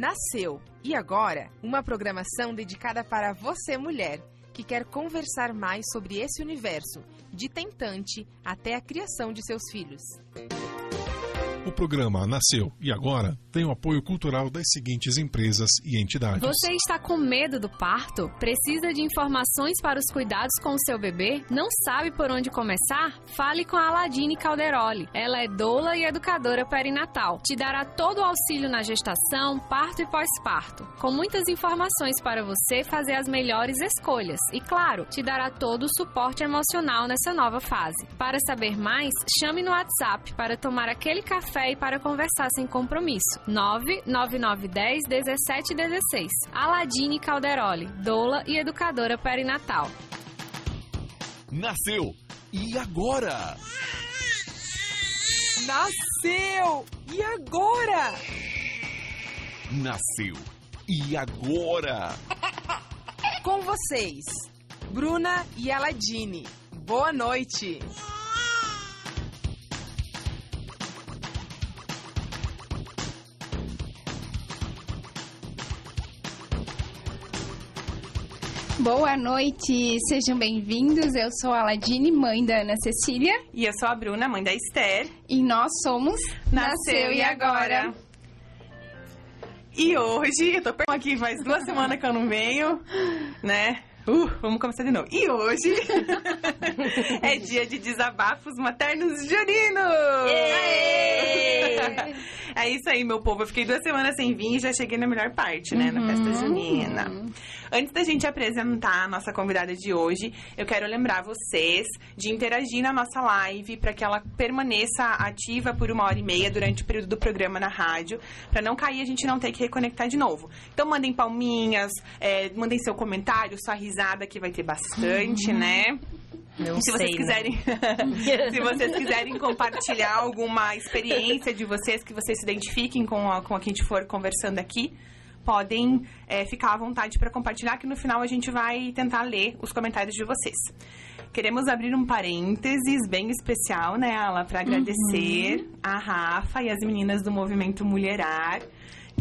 Nasceu e agora uma programação dedicada para você, mulher, que quer conversar mais sobre esse universo, de tentante até a criação de seus filhos. O programa Nasceu e Agora tem o apoio cultural das seguintes empresas e entidades. Você está com medo do parto? Precisa de informações para os cuidados com o seu bebê? Não sabe por onde começar? Fale com a Aladine Calderoli. Ela é doula e educadora perinatal. Te dará todo o auxílio na gestação, parto e pós-parto. Com muitas informações para você fazer as melhores escolhas. E claro, te dará todo o suporte emocional nessa nova fase. Para saber mais, chame no WhatsApp para tomar aquele café café e para conversar sem compromisso. 99910 1716. Aladine Calderoli, doula e educadora perinatal. Nasceu! E agora? Nasceu! E agora? Nasceu! E agora? Com vocês, Bruna e Aladine. Boa noite! Boa noite, sejam bem-vindos. Eu sou a Aladine, mãe da Ana Cecília. E eu sou a Bruna, mãe da Esther. E nós somos Nasceu, e agora. E hoje, eu tô aqui faz duas semanas que eu não venho, né? Uh, vamos começar de novo. E hoje é dia de desabafos maternos juninos! É isso aí, meu povo. Eu fiquei duas semanas sem vir e já cheguei na melhor parte, né? Na festa junina. Antes da gente apresentar a nossa convidada de hoje, eu quero lembrar vocês de interagir na nossa live para que ela permaneça ativa por uma hora e meia durante o período do programa na rádio, para não cair e a gente não ter que reconectar de novo. Então mandem palminhas, é, mandem seu comentário, sua risada que vai ter bastante, né? Não se sei, vocês né? quiserem, se vocês quiserem compartilhar alguma experiência de vocês que vocês se identifiquem com a, com a que a gente for conversando aqui, podem é, ficar à vontade para compartilhar, que no final a gente vai tentar ler os comentários de vocês. Queremos abrir um parênteses bem especial, né, Ala, para agradecer a Rafa e as meninas do Movimento Mulherar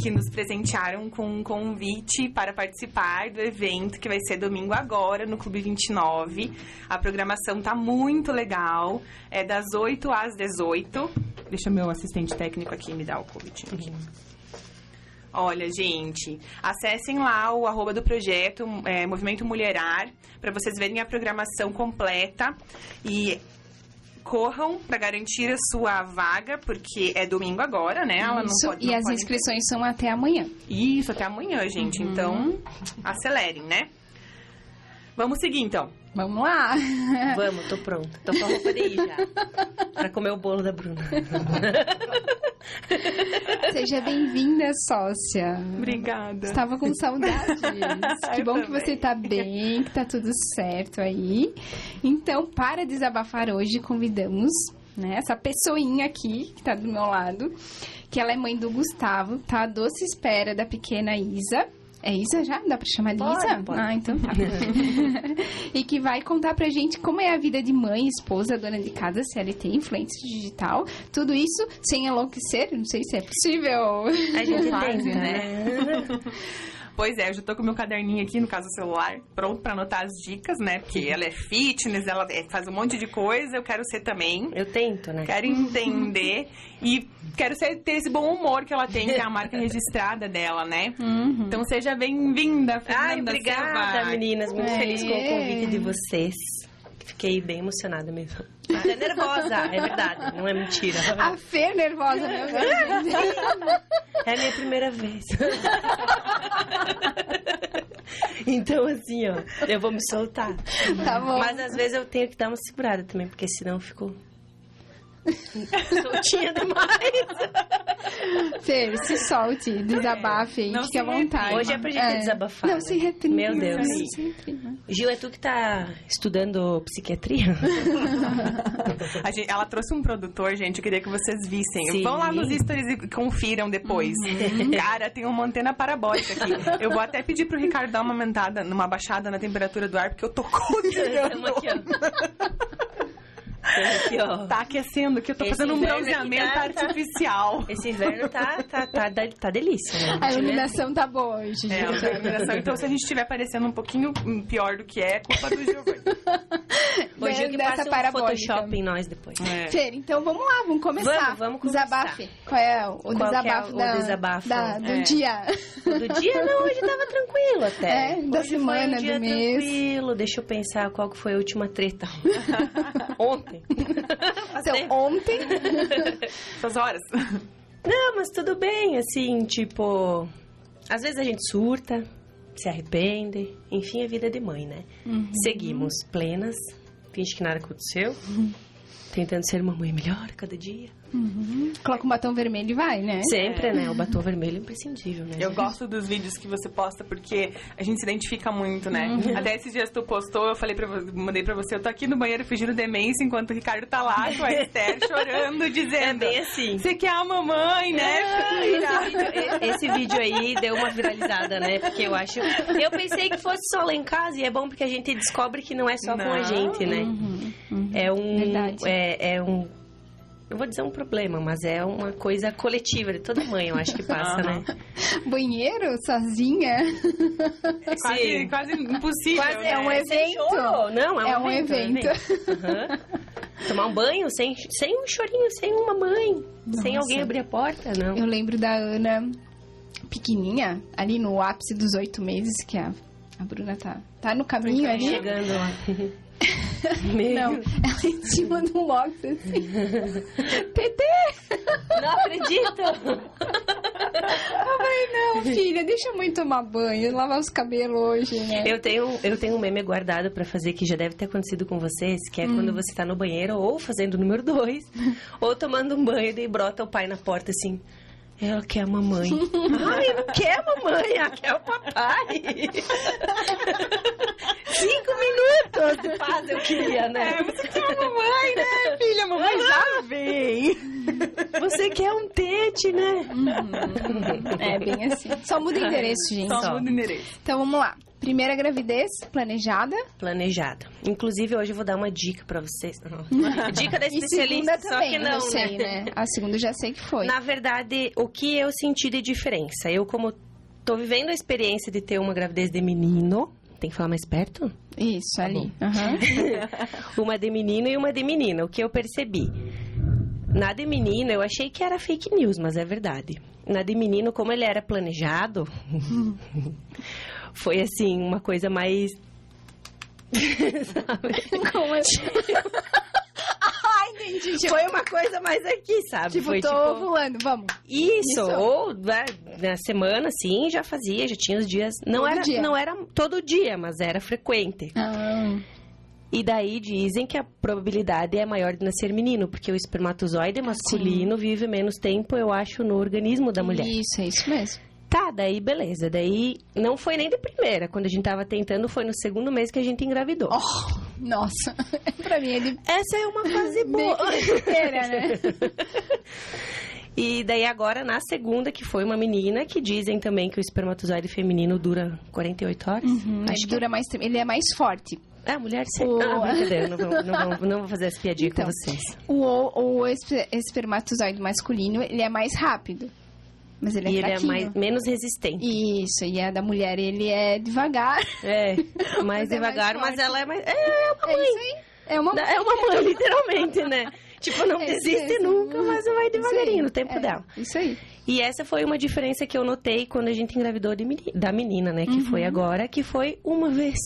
que nos presentearam com um convite para participar do evento que vai ser domingo agora no Clube 29. A programação tá muito legal, é das 8 às 18. Deixa meu assistente técnico aqui me dar o convite aqui. Olha, gente, acessem lá o arroba do projeto é, Movimento Mulherar para vocês verem a programação completa e corram para garantir a sua vaga, porque é domingo agora, né? Ela Isso, não pode, e não as pode- inscrições são até amanhã. Isso, até amanhã, gente. Então, acelerem, né? Vamos seguir, então. Vamos lá! Vamos, tô pronta. Tô com a roupa de ir já. Pra comer o bolo da Bruna. Seja bem-vinda, sócia. Obrigada. Estava com saudades. Que bom que você tá bem, que tá tudo certo aí. Então, para desabafar hoje, convidamos né, essa pessoinha aqui, que tá do meu lado, que ela é mãe do Gustavo, tá? A doce espera da pequena Isa. É Isa já? Dá pra chamar de Pode, Isa? pode. Ah, então tá. e que vai contar pra gente como é a vida de mãe, esposa, dona de casa, CLT, influência digital. Tudo isso sem enlouquecer, não sei se é possível. A gente Quase, tenta, né? Pois é, eu já tô com o meu caderninho aqui, no caso o celular, pronto pra anotar as dicas, né? Porque ela é fitness, ela é- faz um monte de coisa, eu quero ser também. Eu tento, né? Quero entender e quero ser, ter esse bom humor que ela tem, que é a marca registrada dela, né? Uhum. Então seja bem-vinda, Fernanda Ai, obrigada, Silva. meninas. Muito É. feliz com o convite de vocês. Fiquei bem emocionada mesmo. Até nervosa, é verdade, não é mentira. A Fer nervosa, meu Deus. É a minha primeira vez. Então, assim, ó, eu vou me soltar. Tá bom. Mas às vezes eu tenho que dar uma segurada também, porque senão eu fico soltinha demais. Fer, se solte, desabafe aí, Não fique à vontade. Hoje é pra gente desabafar, Não né? se reprima. Meu Deus. Não se reprima. Gil, é tu que tá estudando psiquiatria? A gente- ela trouxe um produtor, gente, eu queria que vocês vissem. Sim. Vão lá nos stories e confiram depois. Cara, tem uma antena parabólica aqui. Eu vou até pedir pro Ricardo dar uma aumentada, numa baixada na temperatura do ar, porque eu tô cozinhando. Aqui, ó. aquecendo aqui, ó. Tá aquecendo, que eu tô Esse fazendo um bronzeamento tá- tá- artificial. Esse inverno tá, tá, tá, tá, tá delícia, né? A iluminação tá boa hoje, É, gente. a iluminação. Então, se a gente estiver parecendo um pouquinho pior do que é, é culpa do Giovanni. Hoje que Dessa passa um parabólica. Photoshop em nós depois. É. Fer, então vamos lá, vamos começar. Vamos, vamos começar. Desabafe. Qual é o Qual que é desabafo o da, desabafo? da- do É. dia? Do dia, não, hoje tava tranquilo até. É, da Hoje semana, um dia do mês. tranquilo. Deixa eu pensar qual que foi a última treta. Ontem. Então, tempo. ontem, Essas horas. Não, mas tudo bem, assim, tipo... Às vezes a gente surta, se arrepende. Enfim, a vida é de mãe, né? Uhum. Seguimos plenas, finge que nada aconteceu. Tentando ser uma mãe melhor cada dia. coloca um batom vermelho e vai, né? Sempre, né? O batom vermelho é imprescindível, né? Eu gosto dos vídeos que você posta porque a gente se identifica muito, né? Uhum. Até esses dias tu postou, eu falei pra você, mandei pra você, eu tô aqui no banheiro fingindo demência enquanto o Ricardo tá lá com a Esther chorando, dizendo. É bem assim. Você quer a mamãe, né? filha?" Esse vídeo aí deu uma viralizada, né? Porque eu acho. Eu pensei que fosse só lá em casa e é bom porque a gente descobre que não é só com a Não. gente, né? É um. É, é um. Eu vou dizer um problema, mas é uma coisa coletiva de toda mãe, eu acho que passa, né? Banheiro, sozinha. É quase, quase impossível. Quase né? é um evento. Não, é um, É um evento. evento. Tomar um banho sem, sem um chorinho, sem uma mãe, sem Nossa. alguém abrir a porta, não. Eu lembro da Ana pequenininha, ali no ápice dos oito meses, que a, a Bruna tá, tá no caminho ali. Chegando lá. Meu, Não, ela em cima do box, assim. Tetê! não acredito! Eu falei, não, filha, deixa a mãe tomar banho, lavar os cabelos hoje, né? Eu tenho, eu tenho um meme guardado pra fazer que já deve ter acontecido com vocês, que é quando você tá no banheiro ou fazendo o número dois, ou tomando um banho e brota o pai na porta assim. Ela quer a mamãe. Ai, não quer a mamãe, ela quer o papai. Cinco minutos de paz eu queria, né? É, você quer a mamãe, né, filha? A mamãe já vem. Você quer um tete, né? É bem assim. Só muda endereço, gente. Só Só. muda o endereço. Então vamos lá. Primeira gravidez planejada. Planejado. Inclusive, hoje eu vou dar uma dica pra vocês. Dica da especialista, só também, que não, eu sei, né? né? A segunda eu já sei que foi. Na verdade, o que eu senti de diferença? Eu, como tô vivendo a experiência de ter uma gravidez de menino, tem que falar mais perto? Isso, ali. Aham. uma de menino e uma de menina. O que eu percebi? Na de menino, eu achei que era fake news, mas é verdade. Na de menino, como ele era planejado, foi assim, uma coisa mais. Sabe? Como assim? Ai, entendi. Tipo, Foi uma coisa mais aqui, sabe? tipo foi tô tipo. ovulando, vamos. Isso, Isso. ou né, na semana, sim, já fazia, já tinha os dias. Não Todo era, dia. não era todo dia, mas era frequente. Ah, E daí dizem que a probabilidade é maior de nascer menino, porque o espermatozoide masculino vive menos tempo, eu acho, no organismo da mulher. Isso, é isso mesmo. Tá, daí beleza. Daí não foi nem de primeira. Quando a gente tava tentando, foi no segundo mês que a gente engravidou. Oh, nossa. pra mim ele Essa é uma fase boa. inteira, né? E daí agora, na segunda, que foi uma menina, que dizem também que o espermatozoide feminino dura 48 horas. Uhum, Acho que dura mais tempo. Ele é mais forte. é a mulher sempre... O- Ah, brincadeira, não, vamos- não, vamos- não vou fazer essa piadinha Então. com vocês. O, o esper- espermatozoide masculino, ele é mais rápido. Mas ele é e ele é mais, menos resistente. Isso, e a da mulher, ele é devagar. É, mais Mas é devagar, mais mas ela é mais... É, é uma É mãe. aí. É uma É uma mãe, literalmente, né? Tipo, não É desiste mesmo. nunca, mas vai devagarinho, no tempo É, dela. Isso aí. E essa foi uma diferença que eu notei quando a gente engravidou de da menina, né? Que Uhum. foi agora, que foi uma vez.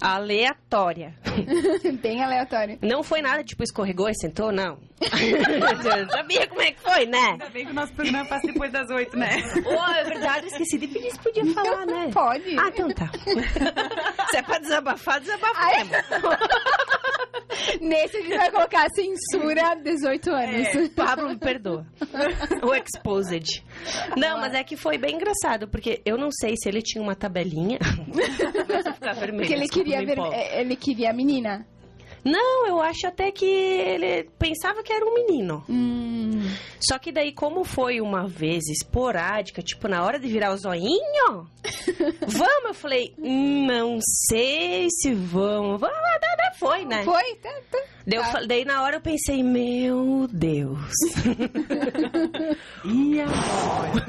Aleatória. Bem aleatório. Não foi nada, tipo, escorregou e sentou, não. Eu sabia como é que foi, né? Ainda bem que o nosso programa passa depois das oito, né? Oh, é verdade, eu esqueci de pedir se podia falar, né? Pode. Ah, então tá. Se é pra desabafar, desabafa. Nesse a gente vai colocar censura 18 anos. É. Pablo, me perdoa. O Exposed. Não, mas é que foi bem engraçado, porque eu não sei se ele tinha uma tabelinha. Vermelho, Porque ele queria ver, é, ele queria a menina. Não, eu acho até que ele pensava que era um menino. Hum, Só que daí, como foi uma vez esporádica, tipo, na hora de virar o zoinho, vamos, eu falei, "Hum, não sei se vamos. Vamos, tá, foi, né? Foi? Tá, tá. Daí, eu Tá. daí na hora eu pensei, meu Deus. E agora?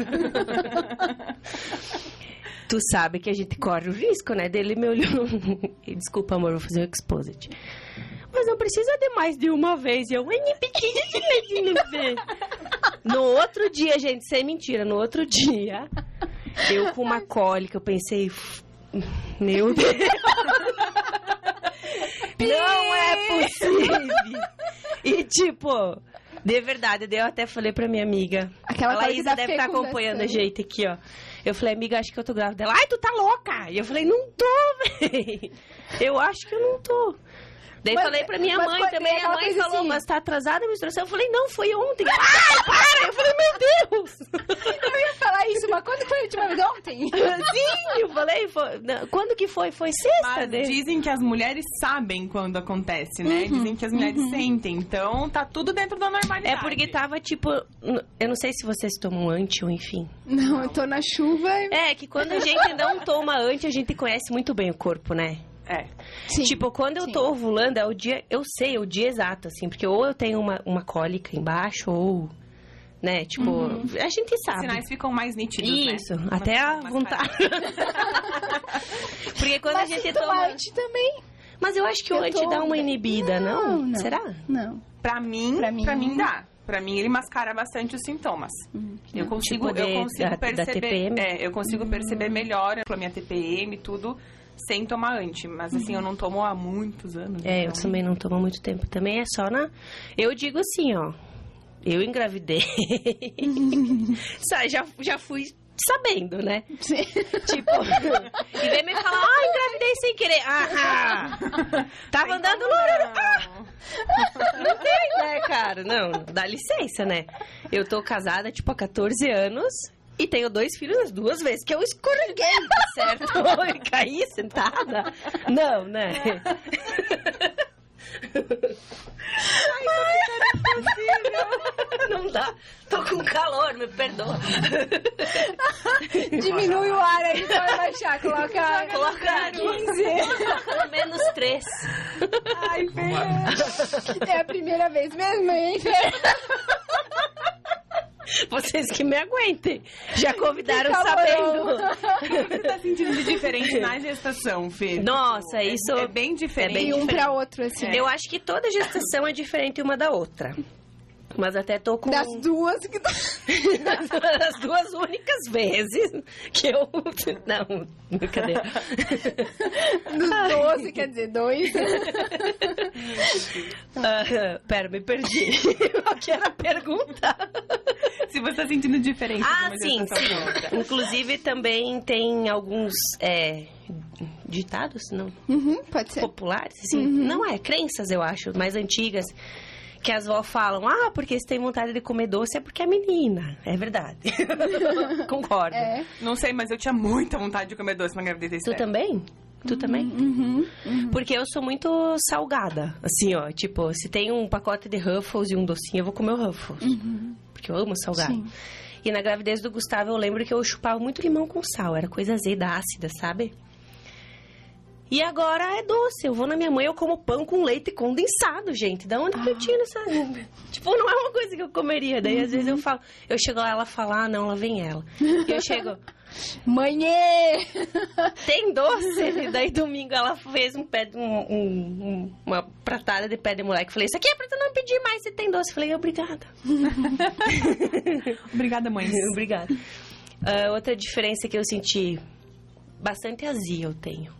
Tu sabe que a gente corre o risco, né? Daí ele me olhou. Desculpa, amor, vou fazer um exposit. Mas não precisa de mais de uma vez. E eu. No outro dia, gente, sem mentira, no outro dia, eu com uma cólica, eu pensei. Meu Deus! Não é possível! E tipo, de verdade, eu até falei pra minha amiga. Aquela a Laísa deve estar fecundação. acompanhando a gente aqui, ó. Eu falei, amiga, acho que eu tô grávida. Ela, ai, tu tá louca! E eu falei, não tô, véi. Eu acho que eu não tô. Daí Mas- falei pra minha mãe foi- também, a mãe falou, assim. mas tá atrasada a menstruação? Eu falei, não, foi ontem. Ai, para! Eu falei, meu Deus! Eu ia falar isso, mas quando foi a última vez? Ontem? Sim, eu falei, foi- não, quando que foi? Foi sexta, Mas né? dizem que as mulheres sabem quando acontece, né? Uhum, Dizem que as mulheres sentem. Então, tá tudo dentro da normalidade. É porque tava, tipo, eu não sei se vocês tomam anti ou enfim. Não, eu tô na chuva. e- É, que quando a gente não toma anti, a gente conhece muito bem o corpo, né? É. Sim. Tipo, quando eu Sim. tô ovulando, é o dia. Eu sei, é o dia exato, assim, porque ou eu tenho uma, uma cólica embaixo, ou. Né? Tipo, a gente Os sabe. sinais ficam mais nítidos, né? Isso, Uma até a vontade. porque quando Mas a gente toma. também. Mas eu acho que o Eu anti tô- dá uma inibida, não? Não, não. Será? Não. Pra mim, Pra pra mim- mim, dá. Pra mim, ele mascara bastante os sintomas. Eu consigo, Tipo eu consigo da- da perceber. TPM? É, eu consigo perceber melhor a minha TPM, tudo, sem tomar anti. Mas assim, eu não tomo há muitos anos. É, eu então- também não tomo muito tempo. Também é só na. Eu digo assim, ó. Eu engravidei. Já, já fui sabendo, né? Tipo, e vem me falar, ah, engravidei sem querer. Ah, tava andando no. Ah, não tem, né, cara? Não, dá licença, né? Eu tô casada, tipo, há 14 anos. E tenho dois filhos as duas vezes que eu escorreguei, certo? E caí sentada. Não, né? Não dá. Tô com calor, me perdoa. Diminui o ar aí pra baixar. Coloca, Coloca 15. Pelo menos três. Ai, Fê. É a primeira vez mesmo, hein? Vocês que me aguentem. Já convidaram sabendo. O que você tá sentindo de diferente na gestação, Fê? Nossa, É- isso É bem diferente. é bem E um pra outro, assim. Eu acho que toda gestação é diferente uma da outra. Mas até tô com Das duas que as duas únicas vezes que eu. Não, brincadeira. Dos 12, quer dizer, dois. Ah, pera, me perdi. Qual que era a pergunta? Se você tá sentindo diferente Ah, sim, sim. Inclusive também tem alguns é, ditados, não? Uhum, pode ser. populares, assim. Não é, crenças, eu acho, mais antigas. Que as vó falam, ah, porque você tem vontade de comer doce é porque é menina. É verdade. Concordo. É. Não sei, mas eu tinha muita vontade de comer doce na gravidez. Tu também? Tu também? Uhum. Porque eu sou muito salgada. Assim, ó. Tipo, se tem um pacote de Ruffles e um docinho, eu vou comer o Ruffles. Porque eu amo salgado. Sim. E na gravidez do Gustavo, eu lembro que eu chupava muito limão com sal. Era coisa azeda, ácida, sabe? E agora é doce. Eu vou na minha mãe, eu como pão com leite condensado, gente. Da onde que eu tiro essa... tipo, não é uma coisa que eu comeria. Daí, às vezes, eu falo... Eu chego lá, ela fala, ah, não, lá vem ela. E eu chego... Mãe! Tem doce? E daí domingo ela fez um pé um, um- um- uma pratada de pé de moleque. Falei, isso aqui é pra tu não pedir mais se tem doce. Falei, obrigada. Obrigada, mãe. obrigada. Ah, outra diferença que eu senti, bastante azia eu tenho.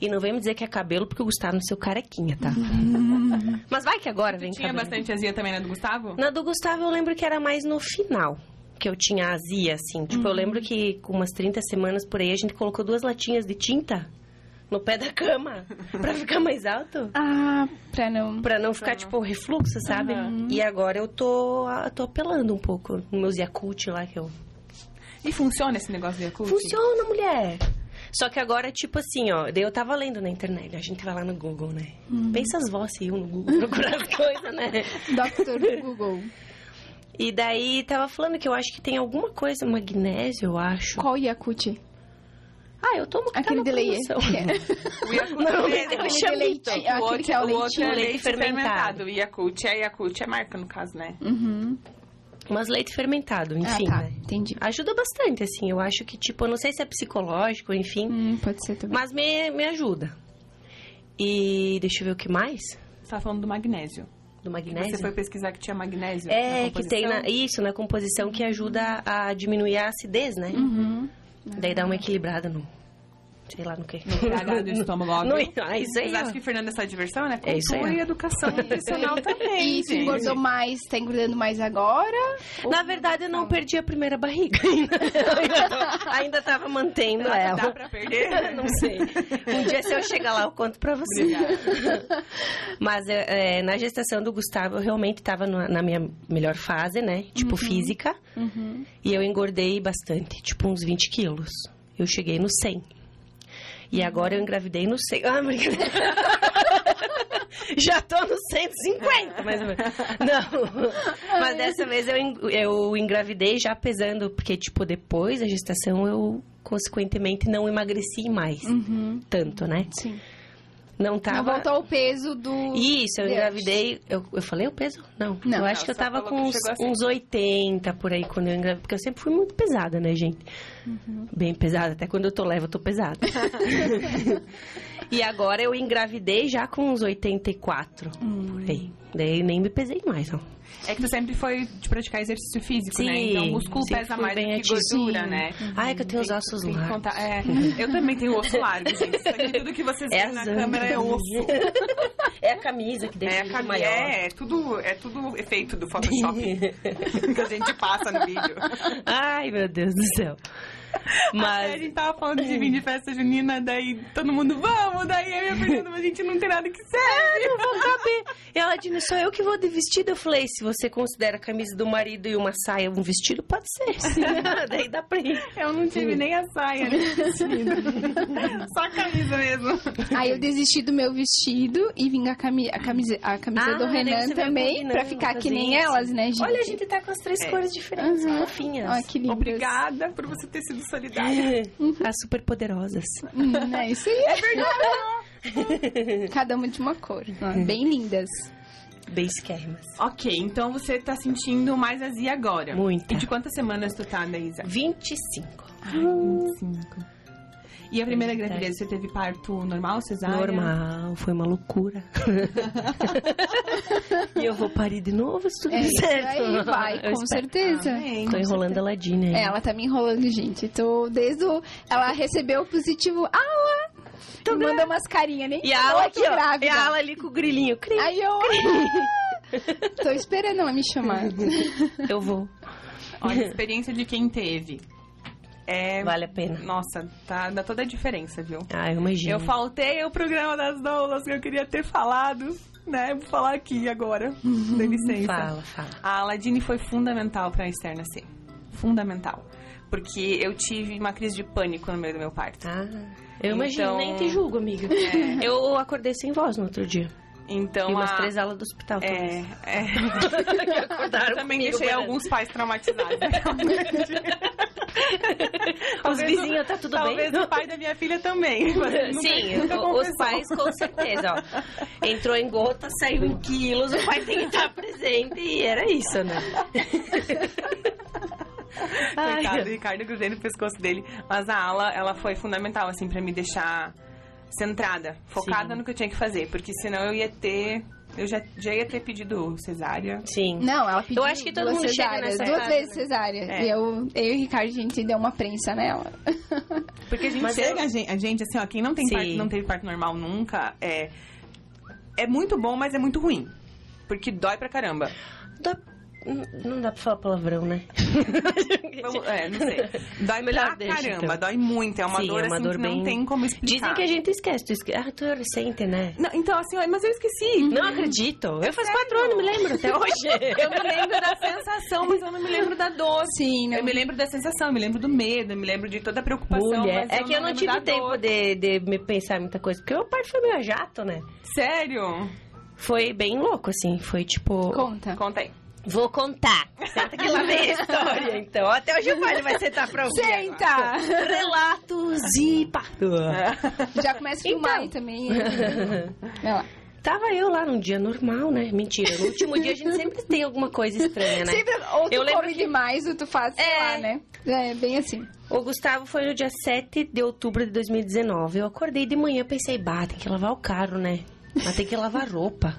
E não vem me dizer que é cabelo, porque o Gustavo não seu carequinha, tá? Mas vai que agora vem Tinha cabelo. bastante azia também na do Gustavo? Na do Gustavo eu lembro que era mais no final que eu tinha azia, assim. Tipo, eu lembro que com umas 30 semanas por aí a gente colocou duas latinhas de tinta no pé da cama pra ficar mais alto. Ah, pra não... Pra não ficar, tipo, refluxo, sabe? E agora eu tô, tô apelando um pouco nos meus Yakult lá que eu... E funciona esse negócio de Yakult? Funciona, mulher! Só que agora, tipo assim, ó, daí eu tava lendo na internet, a gente vai lá no Google, né? Pensa as vozes iam no Google procurar as coisas, né? Dr. Google. E daí tava falando que eu acho que tem alguma coisa, magnésio, eu acho. Qual Yakut? Ah, eu tomo Aquele de leite. O Yakult Não, é aquele leite. que é leite. O outro, que é o o outro é leite Leite fermentado. fermentado. O Yakult é Yakult, é marca no caso, né? Uhum. Mas leite fermentado, enfim, ah, tá. né? Entendi. Ajuda bastante, assim. Eu acho que, tipo, eu não sei se é psicológico, enfim. Hum, pode ser também. Mas me, me ajuda. E deixa eu ver o que mais? Você tá falando do magnésio. Do magnésio? Você foi pesquisar que tinha magnésio É, na que tem na, isso, na composição que ajuda a diminuir a acidez, né? Uhum. Daí dá uma equilibrada no. Sei lá no que. No pH do estômago, No, ah, isso aí. Ó. acham que Fernanda é só diversão, né? É isso aí, Cultura e educação nutricional também, E se gente. engordou mais, tá engordando mais agora? Na verdade, eu não perdi a primeira barriga ainda. Ainda, tava mantendo Será que ela. dá pra perder? Não sei. Um dia, se eu chegar lá, eu conto pra você. Mas é, é, na gestação do Gustavo, eu realmente estava na minha melhor fase, né? Tipo, física. Uhum. E eu engordei bastante, tipo uns 20 quilos. Eu cheguei no 100. E agora eu engravidei no 100. Ah, brincadeira. Já tô no 150, mais ou menos. Não. Mas dessa vez eu, eu engravidei já pesando, porque, tipo, depois da gestação eu, consequentemente, não emagreci mais. Uhum. Tanto, né? Sim. Não Não tava. voltou ao peso do... Isso, eu engravidei. Eu, eu falei o peso? Não. Não. eu acho Não, que eu tava com uns, assim. uns 80 por aí quando eu engravidei. Porque eu sempre fui muito pesada, né, gente? Uhum. Bem pesada. Até quando eu tô leve, eu tô pesada. e agora eu engravidei já com uns 84 Hum. por aí. Daí nem me pesei mais, ó. É que tu sempre foi de praticar exercício físico, Sim, né? Então o músculo pesa mais do que gordura, né? Ai, que eu tenho os ossos largos. contar- é, eu também tenho osso largo, gente. Isso aqui, tudo que vocês É veem na câmera é osso. É a camisa que deixa É, a cam- maior. é, é tudo, é tudo efeito do Photoshop que a gente passa no vídeo. Ai, meu Deus do céu. Mas a gente tava falando de vir de festa junina, daí todo mundo, vamos, daí eu e a Fernanda, mas a gente não tem nada que serve. não vou caber. E ela disse, sou eu que vou de vestido. Eu falei, se você considera a camisa do marido e uma saia um vestido, pode ser. Sim. Daí dá pra ir. Eu não tive nem a saia, nem o vestido. Só a camisa mesmo. Aí eu desisti do meu vestido e vim a, cami a camisa, a camisa Ah, do Renan também, pra ficar que nem isso. elas, né, gente? Olha, a gente tá com as três É. cores diferentes, Uhum. fofinhas. Olha que lindas. Obrigada por você ter sido solidária. As super poderosas. Hum, é isso aí. É verdade. Cada uma de uma cor. ó, Bem lindas. Bem esquermas. Ok, então você tá sentindo mais azia agora. Muita. E de quantas semanas tu tá, Daísa? 25. Ai, 25. E a primeira gravidez, você teve parto normal, cesárea? Normal, foi uma loucura. e eu vou parir de novo, se tudo É certo. aí, vai, Eu com espero. certeza. Amém. Tô enrolando a Ladina. É, ela tá me enrolando, gente. Tô desde o... Ela recebeu o positivo. Ah, Tô me mandou umas carinhas, nem E a ala que aqui, ó. E a ala ali com o grilinho. Cri. Aí eu... Tô esperando ela me chamar. Eu vou. Olha, a experiência de quem teve. É... Vale a pena. Nossa, tá, dá toda a diferença, viu? Ah, eu imagino. Eu faltei o programa das doulas que eu queria ter falado, né? Vou falar aqui agora. Dê licença. Fala, fala. A Aladine foi fundamental pra Esther nascer. Fundamental. Porque eu tive uma crise de pânico no meio do meu parto. Ah, eu imagino, Então- nem te julgo, amiga. Eu acordei sem voz no outro dia. Então, e umas a... três aulas do hospital. É, é. Acordaram também comigo, deixei alguns pais traumatizados. Os Talvez vizinhos, tá tudo Talvez bem? o pai da minha filha também. Sim, o- os pais com certeza, ó. Entrou em gota, saiu em quilos, o pai tem que estar presente e era isso, né? Ai, Coitado, o Ricardo grudei no pescoço dele. Mas a ala, ela foi fundamental, assim, pra me deixar centrada, focada Sim. no que eu tinha que fazer. Porque senão eu ia ter... Eu já, já ia ter pedido cesárea. Sim. Não, ela pediu Eu acho que todo duas mundo chega nessa duas vezes né? cesárea. É. E eu, eu e o Ricardo, a gente deu uma prensa nela. Porque a gente Mas chega, eu- a, gente, a gente, assim, ó, quem não tem Sim. parto, não teve parto normal nunca, é... É muito bom, mas é muito ruim. Porque dói pra caramba. Dá- Não não dá pra falar palavrão, né? Vamos- É, não sei. Dói Melhor pra deixa, caramba, então. dói muito. É uma Sim, dor, é uma assim, dor que não bem- tem como explicar. Dizem que a gente esquece. Tu esque... Ah, tu é recente, né? Não, então, assim, mas eu esqueci. Não acredito. Eu faz quatro anos, me lembro até hoje. Eu me lembro da sensação, mas eu não me lembro da dor. Sim, não. Eu me lembro da sensação, eu me lembro do medo, eu me lembro de toda a preocupação. Mulher. mas É que eu não tive tempo de, de me pensar muita coisa. Porque o meu parto foi meio a jato, né? Sério? Foi bem louco, assim. Foi tipo. Conta. Conta aí. Vou contar. Senta que lá vem a história, então. Até o Giovanni vai sentar pra ouvir. Senta! agora. Relatos e parto. Já começa a filmar Então. aí também. Vai lá. Tava eu lá num dia normal, né? Mentira. No último dia a gente sempre tem alguma coisa estranha, né? Sempre, ou tu Eu lembro come que- demais, ou tu faz, sei É. lá, né? É bem assim. O Gustavo foi no dia 7 de outubro de 2019. Eu acordei de manhã, pensei, bah, tem que lavar o carro, né? Mas tem que lavar roupa.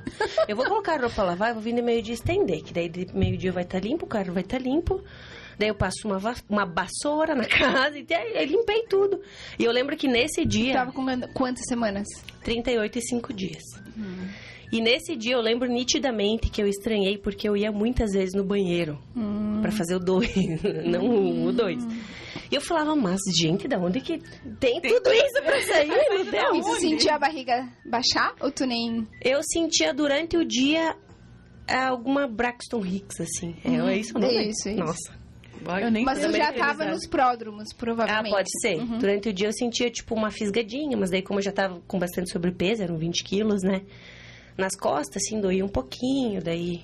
Eu vou colocar a roupa pra lavar, eu vou vir de meio-dia estender, que daí meio-dia vai estar limpo, o carro vai estar limpo. Daí eu passo uma, uma vassoura na casa e eu limpei tudo. E eu lembro que nesse dia, Tava com quantas semanas? 38 e 5 dias. E nesse dia eu lembro nitidamente que eu estranhei porque eu ia muitas vezes no banheiro pra fazer o dois, não um, o dois. E eu falava, mas gente, da onde que tem, tudo isso pra sair, meu Deus? E tu sentia a barriga baixar? Ou tu nem... Eu sentia durante o dia alguma Braxton Hicks, assim. É, é isso o nome? isso, isso. Nossa. Eu nem Mas Também já tava nos pródromos, Ah, provavelmente. pode ser. Durante o dia eu sentia, tipo, uma fisgadinha, mas daí como eu já tava com bastante sobrepeso, eram 20 quilos, né? Nas costas, assim, doía um pouquinho, daí...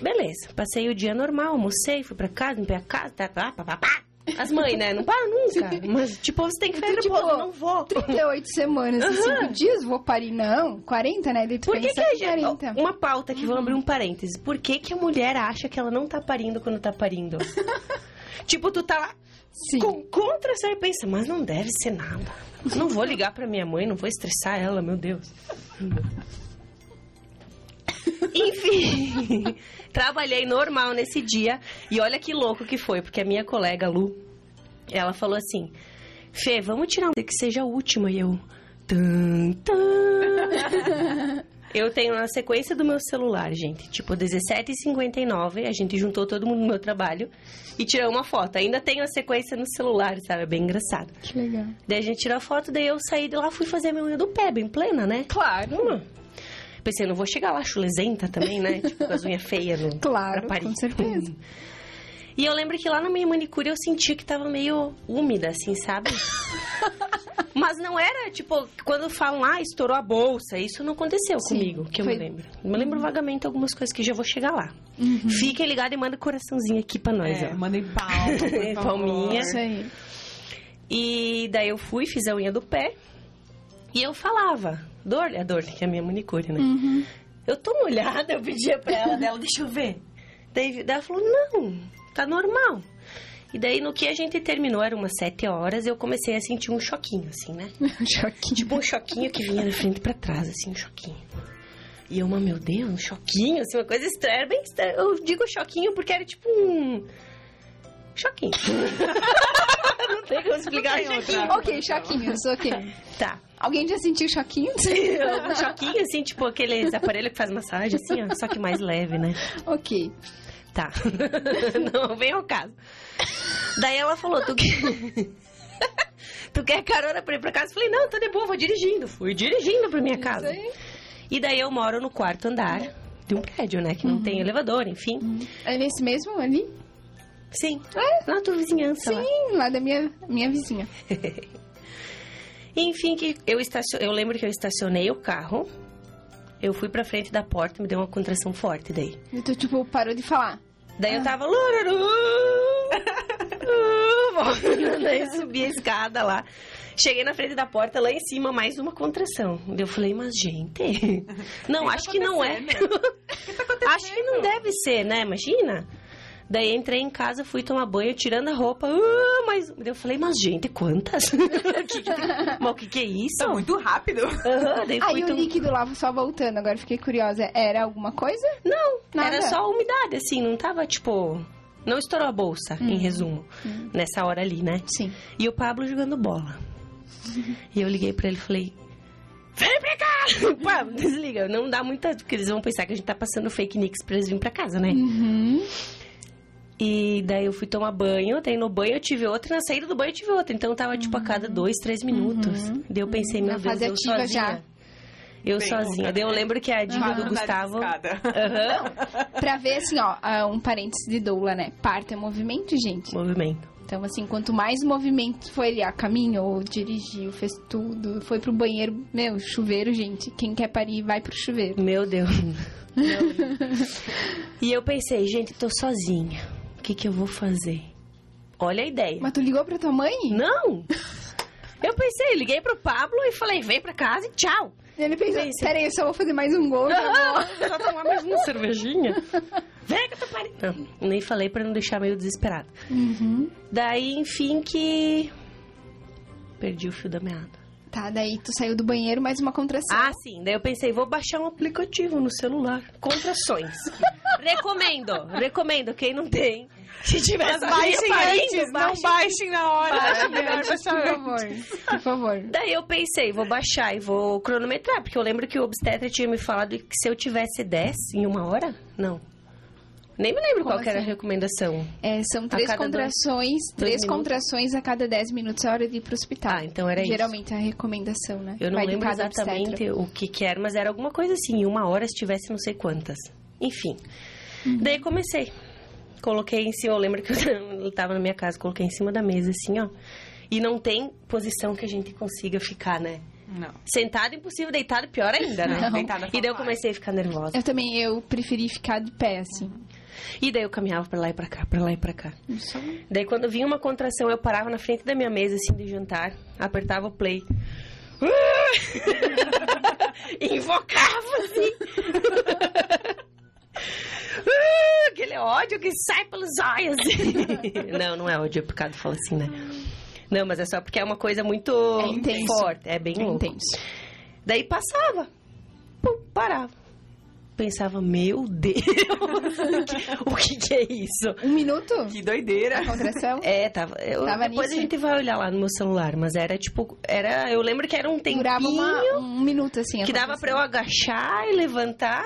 Beleza, passei o dia normal, almocei, fui pra casa, limpei a casa, tá, pá, pá, pá, pá. As mães, né? Não param nunca. Mas, tipo, você tem que fazer tipo, eu não vou. 38 semanas e 5 dias, vou parir. Não, 40, né? Daí tu Por que, que a gente... 40. Uma pauta aqui, vou abrir um parênteses. Por que, que a mulher acha que ela não tá parindo quando tá parindo? tipo, tu tá lá Sim. com, contra, você pensa, mas não deve ser nada. Não vou ligar pra minha mãe, não vou estressar ela, meu Deus. Enfim, trabalhei normal nesse dia e olha que louco que foi, porque a minha colega Lu, ela falou assim: Fê, vamos tirar um que seja a última. E eu. Tum, tum. Eu tenho na sequência do meu celular, gente. Tipo, 17h59, a gente juntou todo mundo no meu trabalho e tirou uma foto. Ainda tenho a sequência no celular, sabe? É bem engraçado. Que legal. Daí a gente tirou a foto, daí eu saí de lá, fui fazer a minha unha do pé, bem plena, né? Claro. Hum. Pensei, não vou chegar lá chulesenta também, né? Tipo, com as unhas feias no, Claro, pra parir. com certeza. E eu lembro que lá na minha manicure eu sentia que tava meio úmida, assim, sabe? Mas não era, tipo, quando falam, ah, estourou a bolsa. Isso não aconteceu Sim, comigo, que eu foi- me lembro. Eu me lembro vagamente algumas coisas que já vou chegar lá. Uhum. Fiquem ligados e manda coraçãozinho aqui pra nós, É, ó. mandem palma. Palminha. Isso aí. E daí eu fui, fiz a unha do pé. E eu falava, Dorle, a Dorle, que é a minha manicure, né? Uhum. Eu tô molhada, eu pedia pra ela dela, deixa eu ver. Daí, daí ela falou, não, tá normal. E daí, no que a gente terminou, eram umas sete horas, eu comecei a sentir um choquinho, assim, né? Choquinho. Tipo um choquinho que vinha da frente pra trás, assim, um choquinho. E eu, meu Deus, um choquinho, assim, uma coisa estranha, era bem estranha. Eu digo choquinho porque era tipo um... Choquinho. Não tem como explicar tem outra. choquinho. Ok, choquinhos, ok. Tá. Alguém já sentiu choquinho? Um choquinho, assim, tipo aqueles aparelhos que faz massagem, assim, ó, só que mais leve, né? ok. Tá. Não vem ao caso. Daí ela falou, tu quer... tu quer carona pra ir pra casa? Eu falei, não, tô de boa, vou dirigindo. Fui dirigindo pra minha casa. E daí eu moro no quarto andar de um prédio, né? Que não tem elevador, enfim. É nesse mesmo ali? Sim. Na tua vizinhança lá. Sim, lá da minha, minha vizinha. Enfim, que eu, estacio... eu lembro que eu estacionei o carro. Eu fui pra frente da porta, me deu uma contração forte daí. E tu, tipo, parou de falar. Daí eu tava... Daí subi a escada lá. Cheguei na frente da porta, lá em cima, mais uma contração. Eu falei, mas gente... Não, que acho tá que não é. acontecendo? acho que não deve ser, né? Imagina. Daí entrei em casa, fui tomar banho, tirando a roupa. Uh, mas eu falei, mas gente, quantas? Que mas o que que é isso? Tá muito rápido. Aham, daí Aí o tom- líquido lá, só voltando, agora fiquei curiosa. Era alguma coisa? Não, Nada? era só a umidade, assim, não tava tipo. Não estourou a bolsa, em resumo, nessa hora ali, né? Sim. E o Pablo jogando bola. E eu liguei pra ele e falei: Vem pra cá! Pablo, desliga. Não dá muita. Porque eles vão pensar que a gente tá passando fake news pra eles virem pra casa, né? Uhum. E daí eu fui tomar banho, daí no banho eu tive outra, e na saída do banho eu tive outra. Então tava tipo a cada dois, três minutos. Daí eu pensei, meu Na Deus, fase eu ativa sozinha. já. Eu Bem sozinha. Daí eu né? lembro que a diva do Andar de Gustavo. Aham. Pra ver, assim, ó, ah, um parênteses de doula, né? Parto é movimento, gente. Movimento. Então, assim, quanto mais movimento foi ele, ah, caminhou, dirigiu, fez tudo, foi pro banheiro. Meu, chuveiro, gente. Quem quer parir, vai pro chuveiro. Meu Deus. e eu pensei, gente, tô sozinha. O que que eu vou fazer? Olha a ideia. Mas tu ligou pra tua mãe? Não! Eu pensei, liguei pro Pablo e falei, vem pra casa e tchau. Ele pensou, peraí, eu só vou fazer mais um gol. Ah, Só tomar mais uma cervejinha. Vem que eu tô parindo. Não, nem falei pra não deixar meio desesperado. Uhum. Daí, enfim, que... Perdi o fio da meada. Tá, daí tu saiu do banheiro, mais uma contração. Ah, sim. Daí eu pensei, vou baixar um aplicativo no celular. Contrações. recomendo. Recomendo. Quem não tem. Se tiver baixem antes, não baixem na hora. Melhor baixar por favor. Por favor. Daí eu pensei, vou baixar e vou cronometrar, porque eu lembro que o obstetra tinha me falado que se eu tivesse 10 em uma hora, não. Nem me lembro Como qual que era a assim? recomendação. É, são três contrações, dois três minutos. contrações a cada 10 minutos é hora de ir pro hospital. Ah, então era isso. Geralmente é a recomendação, né? Eu não Vai lembro exatamente obstetra. o que que era, mas era alguma coisa assim, em uma hora se tivesse não sei quantas. Enfim. Uhum. Daí comecei. Coloquei em cima, eu lembro que eu tava na minha casa, coloquei em cima da mesa, assim, ó. E não tem posição que a gente consiga ficar, né? Não. Sentado impossível, deitado pior ainda, né? Não. Deitada E daí eu comecei a ficar nervosa. Eu também, eu preferi ficar de pé, assim. E daí eu caminhava pra lá e pra cá, pra lá e pra cá. Daí quando vinha uma contração, eu parava na frente da minha mesa, assim, de jantar, apertava o play. invocava, assim. Aquele ódio que sai pelos olhos. não, não é ódio, é pecado, fala assim, né? Não, mas é só porque é uma coisa muito É forte, é bem É louco. intenso. Daí passava, pum, parava. Pensava, meu Deus, o que, que é isso? Um minuto? Que doideira. A contração? É, tava. Eu, Tava depois nisso? a gente vai olhar lá no meu celular, mas era tipo. Era, eu lembro que era um tempinho Durava uma- um minuto, assim. que dava pra eu agachar e levantar,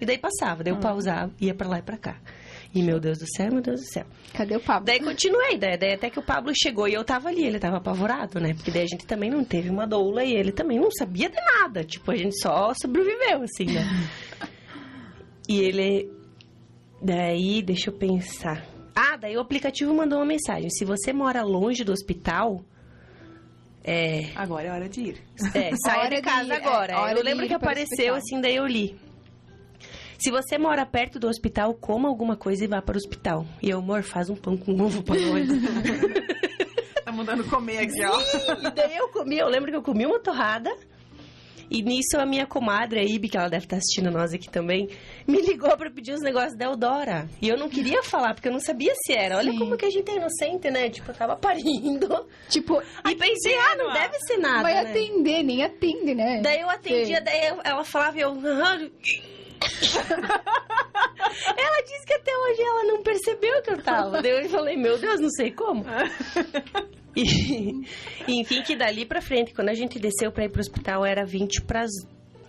e daí passava. Daí eu pausava, ia pra lá e pra cá. E meu Deus do céu, meu Deus do céu. Cadê o Pablo? Daí continuei, daí, daí até que o Pablo chegou e eu tava ali, ele tava apavorado, né? Porque daí a gente também não teve uma doula e ele também não sabia de nada. Tipo, a gente só sobreviveu, assim, né? e ele. Daí, deixa eu pensar. Ah, daí o aplicativo mandou uma mensagem. Se você mora longe do hospital. É. Agora é hora de ir. É, saia de de casa ir, é, agora. hora eu de lembro ir que para apareceu assim, daí eu li. Se você mora perto do hospital, coma alguma coisa e vá para o hospital. E eu, amor, faz um pão com ovo pra nós. Tá mandando comer aqui, ó. e daí eu comi, eu lembro que eu comi uma torrada. E nisso a minha comadre, a Ibe, que ela deve estar assistindo nós aqui também, me ligou pra pedir os negócios da Eudora. E eu não queria falar, porque eu não sabia se era. Olha Sim. como que a gente é inocente, né? Tipo, eu tava parindo. Tipo, E pensei, ah, não deve ser nada, vai né? atender, nem atende, né? Daí eu atendia, Sim. daí ela falava e eu. Ela disse que até hoje ela não percebeu que eu tava. Daí eu falei, meu Deus, não sei como. E, enfim, que dali pra frente, quando a gente desceu pra ir pro hospital, era 20 pras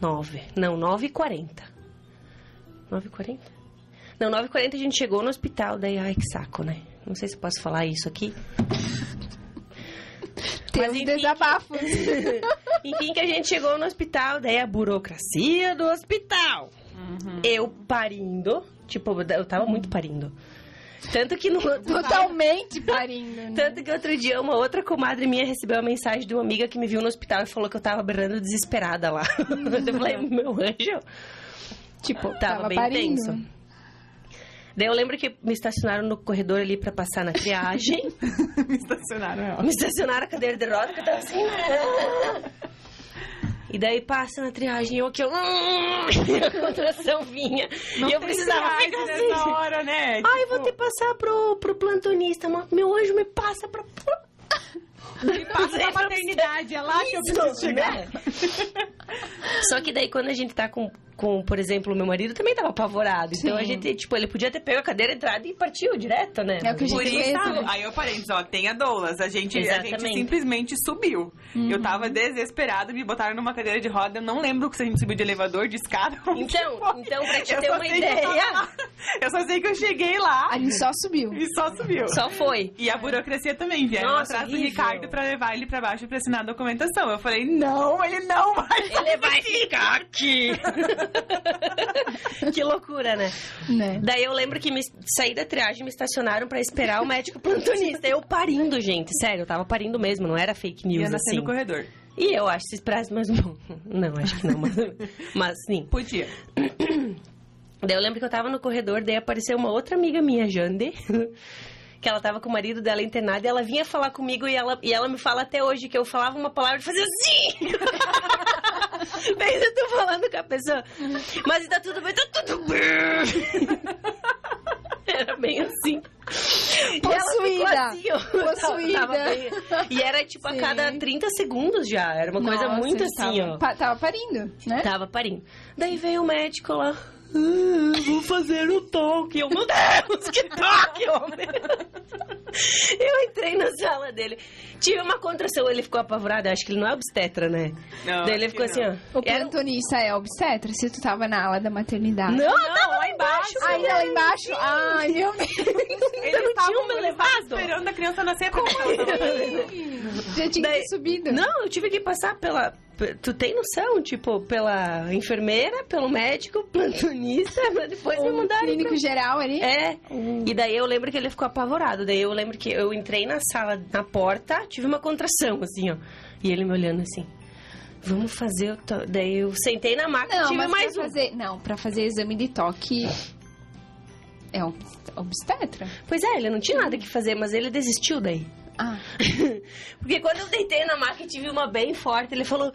9. Não, 9 e 40. 9 e 40? Não, 9 e 40 a gente chegou no hospital, daí, ai, que saco, né? Não sei se eu posso falar isso aqui. Tem mas uns enfim, desabafos. Enfim, que a gente chegou no hospital, daí a burocracia do hospital. Eu parindo, tipo, eu tava muito parindo. Tanto que no outro Totalmente parindo. Né? Tanto que outro dia uma outra comadre minha recebeu uma mensagem de uma amiga que me viu no hospital e falou que eu tava berrando desesperada lá. eu falei, meu anjo. Tipo, Tava, tava, bem parindo. tenso. Daí eu lembro que me estacionaram no corredor ali pra passar na triagem. Me estacionaram, ó. Me estacionaram a cadeira de roda que eu tava assim. E daí passa na triagem eu que eu. E a contração vinha. e eu precisava ficar nessa assim. hora, né? Ai, vou ter que passar pro, pro plantonista. Meu anjo me passa pra. Me passa na maternidade, é lá que eu preciso chegar. Né? Só que daí quando a gente tá com, com, por exemplo, o meu marido também tava apavorado. Então Sim. a gente, tipo, ele podia ter pego a cadeira, entrado e partiu direto, né? É o que a Por gente isso, fez, né? aí eu parei, ó, tenha doulas. A gente, a gente simplesmente subiu. Uhum. Eu tava desesperada, me botaram numa cadeira de roda. Eu não lembro se a gente subiu de elevador, de escada. Então, então pra te Eu ter uma eu ideia. Eu só sei que eu cheguei lá A gente só subiu. e só subiu. só foi. E a burocracia também vieram Nossa, atrás do horrível. Ricardo pra levar ele pra baixo pra assinar a documentação. Eu falei, não, ele não vai Ele vai ficar aqui. que loucura, né? Né? Daí eu lembro que me saí da triagem e me estacionaram pra esperar o médico plantonista. Eu parindo, gente, sério, eu tava parindo mesmo, não era fake news Ia nascer assim. no corredor. E eu acho que se esperasse mais um. Não, acho que não, mas, mas sim. Podia. Daí eu lembro que eu tava no corredor, daí apareceu uma outra amiga minha, Jande, que ela tava com o marido dela internado, e ela vinha falar comigo e ela, e ela me fala até hoje que eu falava uma palavra e fazia assim! Bem, eu tô falando com a pessoa. Mas tá tudo bem, tá tudo bem. Era bem assim. E Possuída. assim, Possuída. bem- E era tipo a Sim. cada 30 segundos já. Era uma coisa Nossa, muito assim, tava, ó. pa- tava parindo, né? Tava parindo. Daí veio o médico lá. "Ah, vou fazer o toque. Eu, meu Deus, que toque, homem! Eu entrei na sala dele. Tive uma contração, ele ficou apavorado. Eu acho que ele não é obstetra, né? Não, Daí ele ficou assim, não. ó. O Era plantonista é obstetra? Se tu tava na ala da maternidade. Não, não, lá embaixo. Aí lá embaixo? Ai, meu Deus. Eles não estavam tinham me eles estavam levado? esperando a criança nascer pra Já tinha que Daí- ter subido. Não, eu tive que passar pela. Tu tem noção, tipo, pela enfermeira, pelo médico, plantonista, pra depois me O mandarem. clínico geral ali. É, e daí eu lembro que ele ficou apavorado. Daí eu lembro que eu entrei na sala, na porta, tive uma contração, assim, ó. E ele me olhando assim. Vamos fazer o. To... Daí eu sentei na e Não, tive mas mais pra um. fazer, não, pra fazer exame de toque é ob- obstetra? Pois é, ele não tinha nada que fazer, mas ele desistiu daí. Ah, Porque quando eu deitei na e tive uma bem forte, ele falou.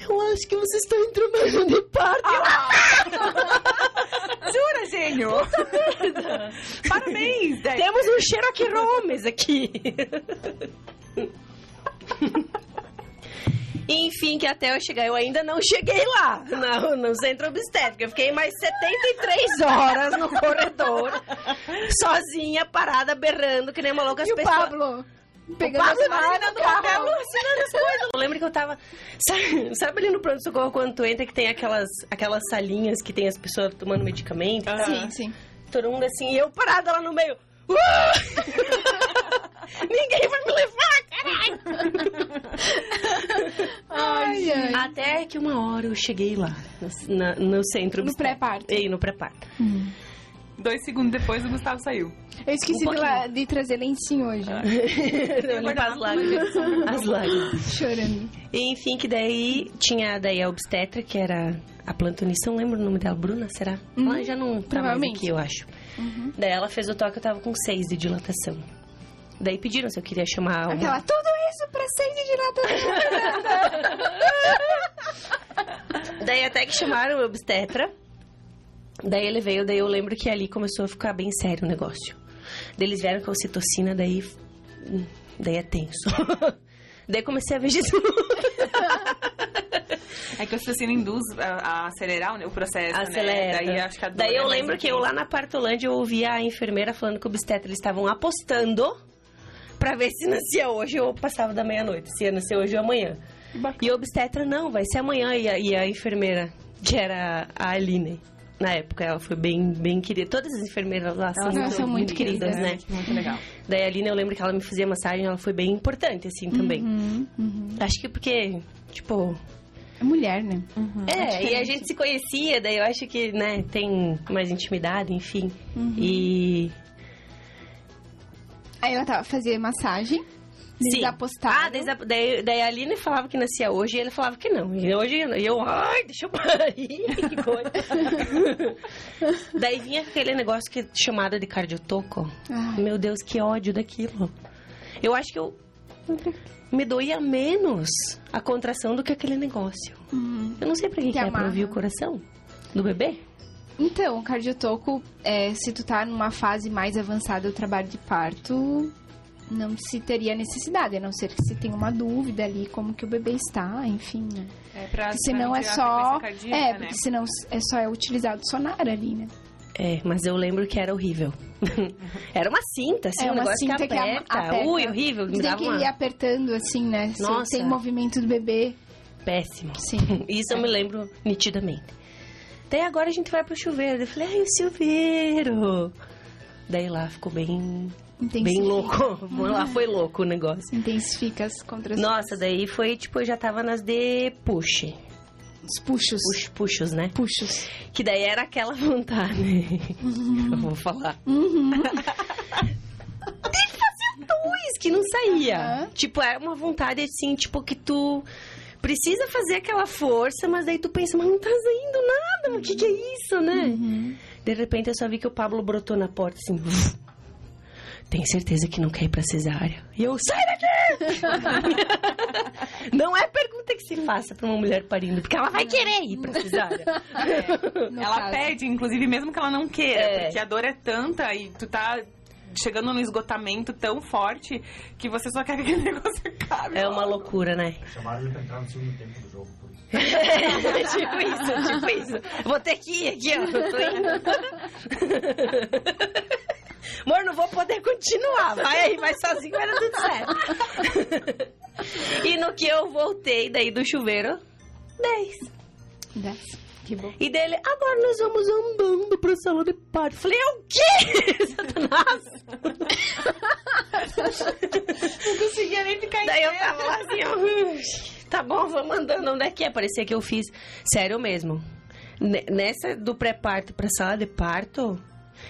Eu acho que vocês estão em trabalho de parto. Jura, gênio? Parabéns, Dé. Temos um Cherokee Holmes aqui. Enfim, que até eu chegar, eu ainda não cheguei lá, no, no centro obstétrico. Eu fiquei mais 73 horas no corredor, sozinha, parada, berrando, que nem uma louca. E o pessoas... Pablo? Pegando as do carro. Pablo assinando as coisas. Eu lembro que eu tava. Sabe, sabe ali no pronto-socorro quando tu entra que tem aquelas, aquelas salinhas que tem as pessoas tomando medicamento? e tal? Sim, sim. Todo mundo assim, e eu parada lá no meio. Uh! Ninguém vai me levar, caralho! Ai, ai. Até que uma hora eu cheguei lá, no, na- no centro. No pré-parto. Ei, no pré-parto. Dois segundos depois, o Gustavo saiu. Eu esqueci Um de, lá- de trazer lencinho hoje. Limpo as lágrimas. As lágrimas. Chorando. E, enfim, que daí tinha daí a obstetra, que era a plantonista, não lembro o nome dela, Bruna, será? Ela já não tá mais provavelmente. aqui, eu acho. Daí ela fez o toque, eu tava com seis de dilatação. Daí pediram se eu queria chamar uma... Aquela, tudo isso pra seis de dilatação. Daí até que chamaram o obstetra. Daí ele veio, daí eu lembro que ali começou a ficar bem sério o negócio. Daí eles vieram com a ocitocina, daí... hum, Daí é tenso. daí comecei a ver Jesus. É que a ocitocina induz a, a acelerar o processo, Acelera. né? Daí, acho que Daí é eu mais lembro que eu lá na Partolândia eu ouvia a enfermeira falando que o obstetra eles estavam apostando pra ver se nascia hoje ou passava da meia-noite, se ia nascer hoje ou amanhã. E o obstetra, não, vai ser amanhã. E a, e a enfermeira, que era a Aline, na época, ela foi bem, bem querida. Todas as enfermeiras lá são, Elas muito, são muito muito queridas, né? Muito legal. Daí a eu lembro que ela me fazia massagem, ela foi bem importante, assim, também. Uhum, uhum. Acho que porque, tipo, É mulher, né? é, e a gente se conhecia, daí eu acho que, né, tem mais intimidade, enfim. E. Aí ela tava fazendo massagem. Eles Sim. apostaram. Ah, daí, daí, daí a Aline falava que nascia hoje e ele falava que não. E hoje eu, ai, deixa eu parir, que coisa. daí vinha aquele negócio que chamado de cardiotoco. Ai. Meu Deus, que ódio daquilo. Eu acho que eu. Me doía menos a contração do que aquele negócio. Uhum. Eu não sei pra que, Que é, pra ouvir o coração do bebê. Então, o cardiotoco, é, se tu tá numa fase mais avançada do trabalho de parto, não se teria necessidade, a não ser que se tenha uma dúvida ali como que o bebê está, enfim, né? É pra, Porque senão pra é só. cardíaca, É, né? porque senão é só é utilizado sonar ali, né? É, mas eu lembro que era horrível. era uma cinta, assim, É um uma negócio cinta que que ama- aperta. aperta. Ui, horrível. Me Tem dava que ir uma... apertando assim, né? Se Nossa. tem movimento do bebê. Péssimo. Sim. Isso eu me lembro nitidamente. Daí agora a gente vai pro chuveiro. Eu falei, ai, o chuveiro. Daí lá ficou bem, bem louco. Lá foi louco o negócio. Intensifica as contrações. Nossa, daí foi tipo, eu já tava nas de push. Os puxos. Puxos, puxos, né? Puxos. Que daí era aquela vontade. Eu vou falar. Uhum. Tem que fazer dois que não saía. Aham. Tipo, é uma vontade assim, tipo, que tu precisa fazer aquela força, mas daí tu pensa, mas não tá saindo nada, o que, que é isso, né? Uhum. De repente eu só vi que o Pablo brotou na porta assim. Tem certeza que não quer ir pra cesárea? E eu, sai daqui! não é pergunta que se faça pra uma mulher parindo, porque ela vai querer ir pra cesárea. No ela caso. pede, inclusive, mesmo que ela não queira, É. porque a dor é tanta e tu tá chegando num esgotamento tão forte que você só quer que aquele negócio acabe. É uma loucura, né? Chamaram ele pra entrar no segundo tempo do jogo, por isso. tipo isso, tipo isso. Vou ter que ir aqui, ó. Eu tô indo. Amor, não vou poder continuar. Vai aí, vai sozinho, vai dar tudo certo. e no que eu voltei daí do chuveiro, 10. Desce. Que bom. E dele, agora nós vamos andando pra sala de parto. Falei, é o quê? Satanás! Não conseguia nem ficar em Daí eu tava lá assim, ó. "Hum, Tá bom, vamos andando. Onde é que é? Parecia que eu fiz. Sério mesmo. Ne- Nessa do pré-parto pra sala de parto,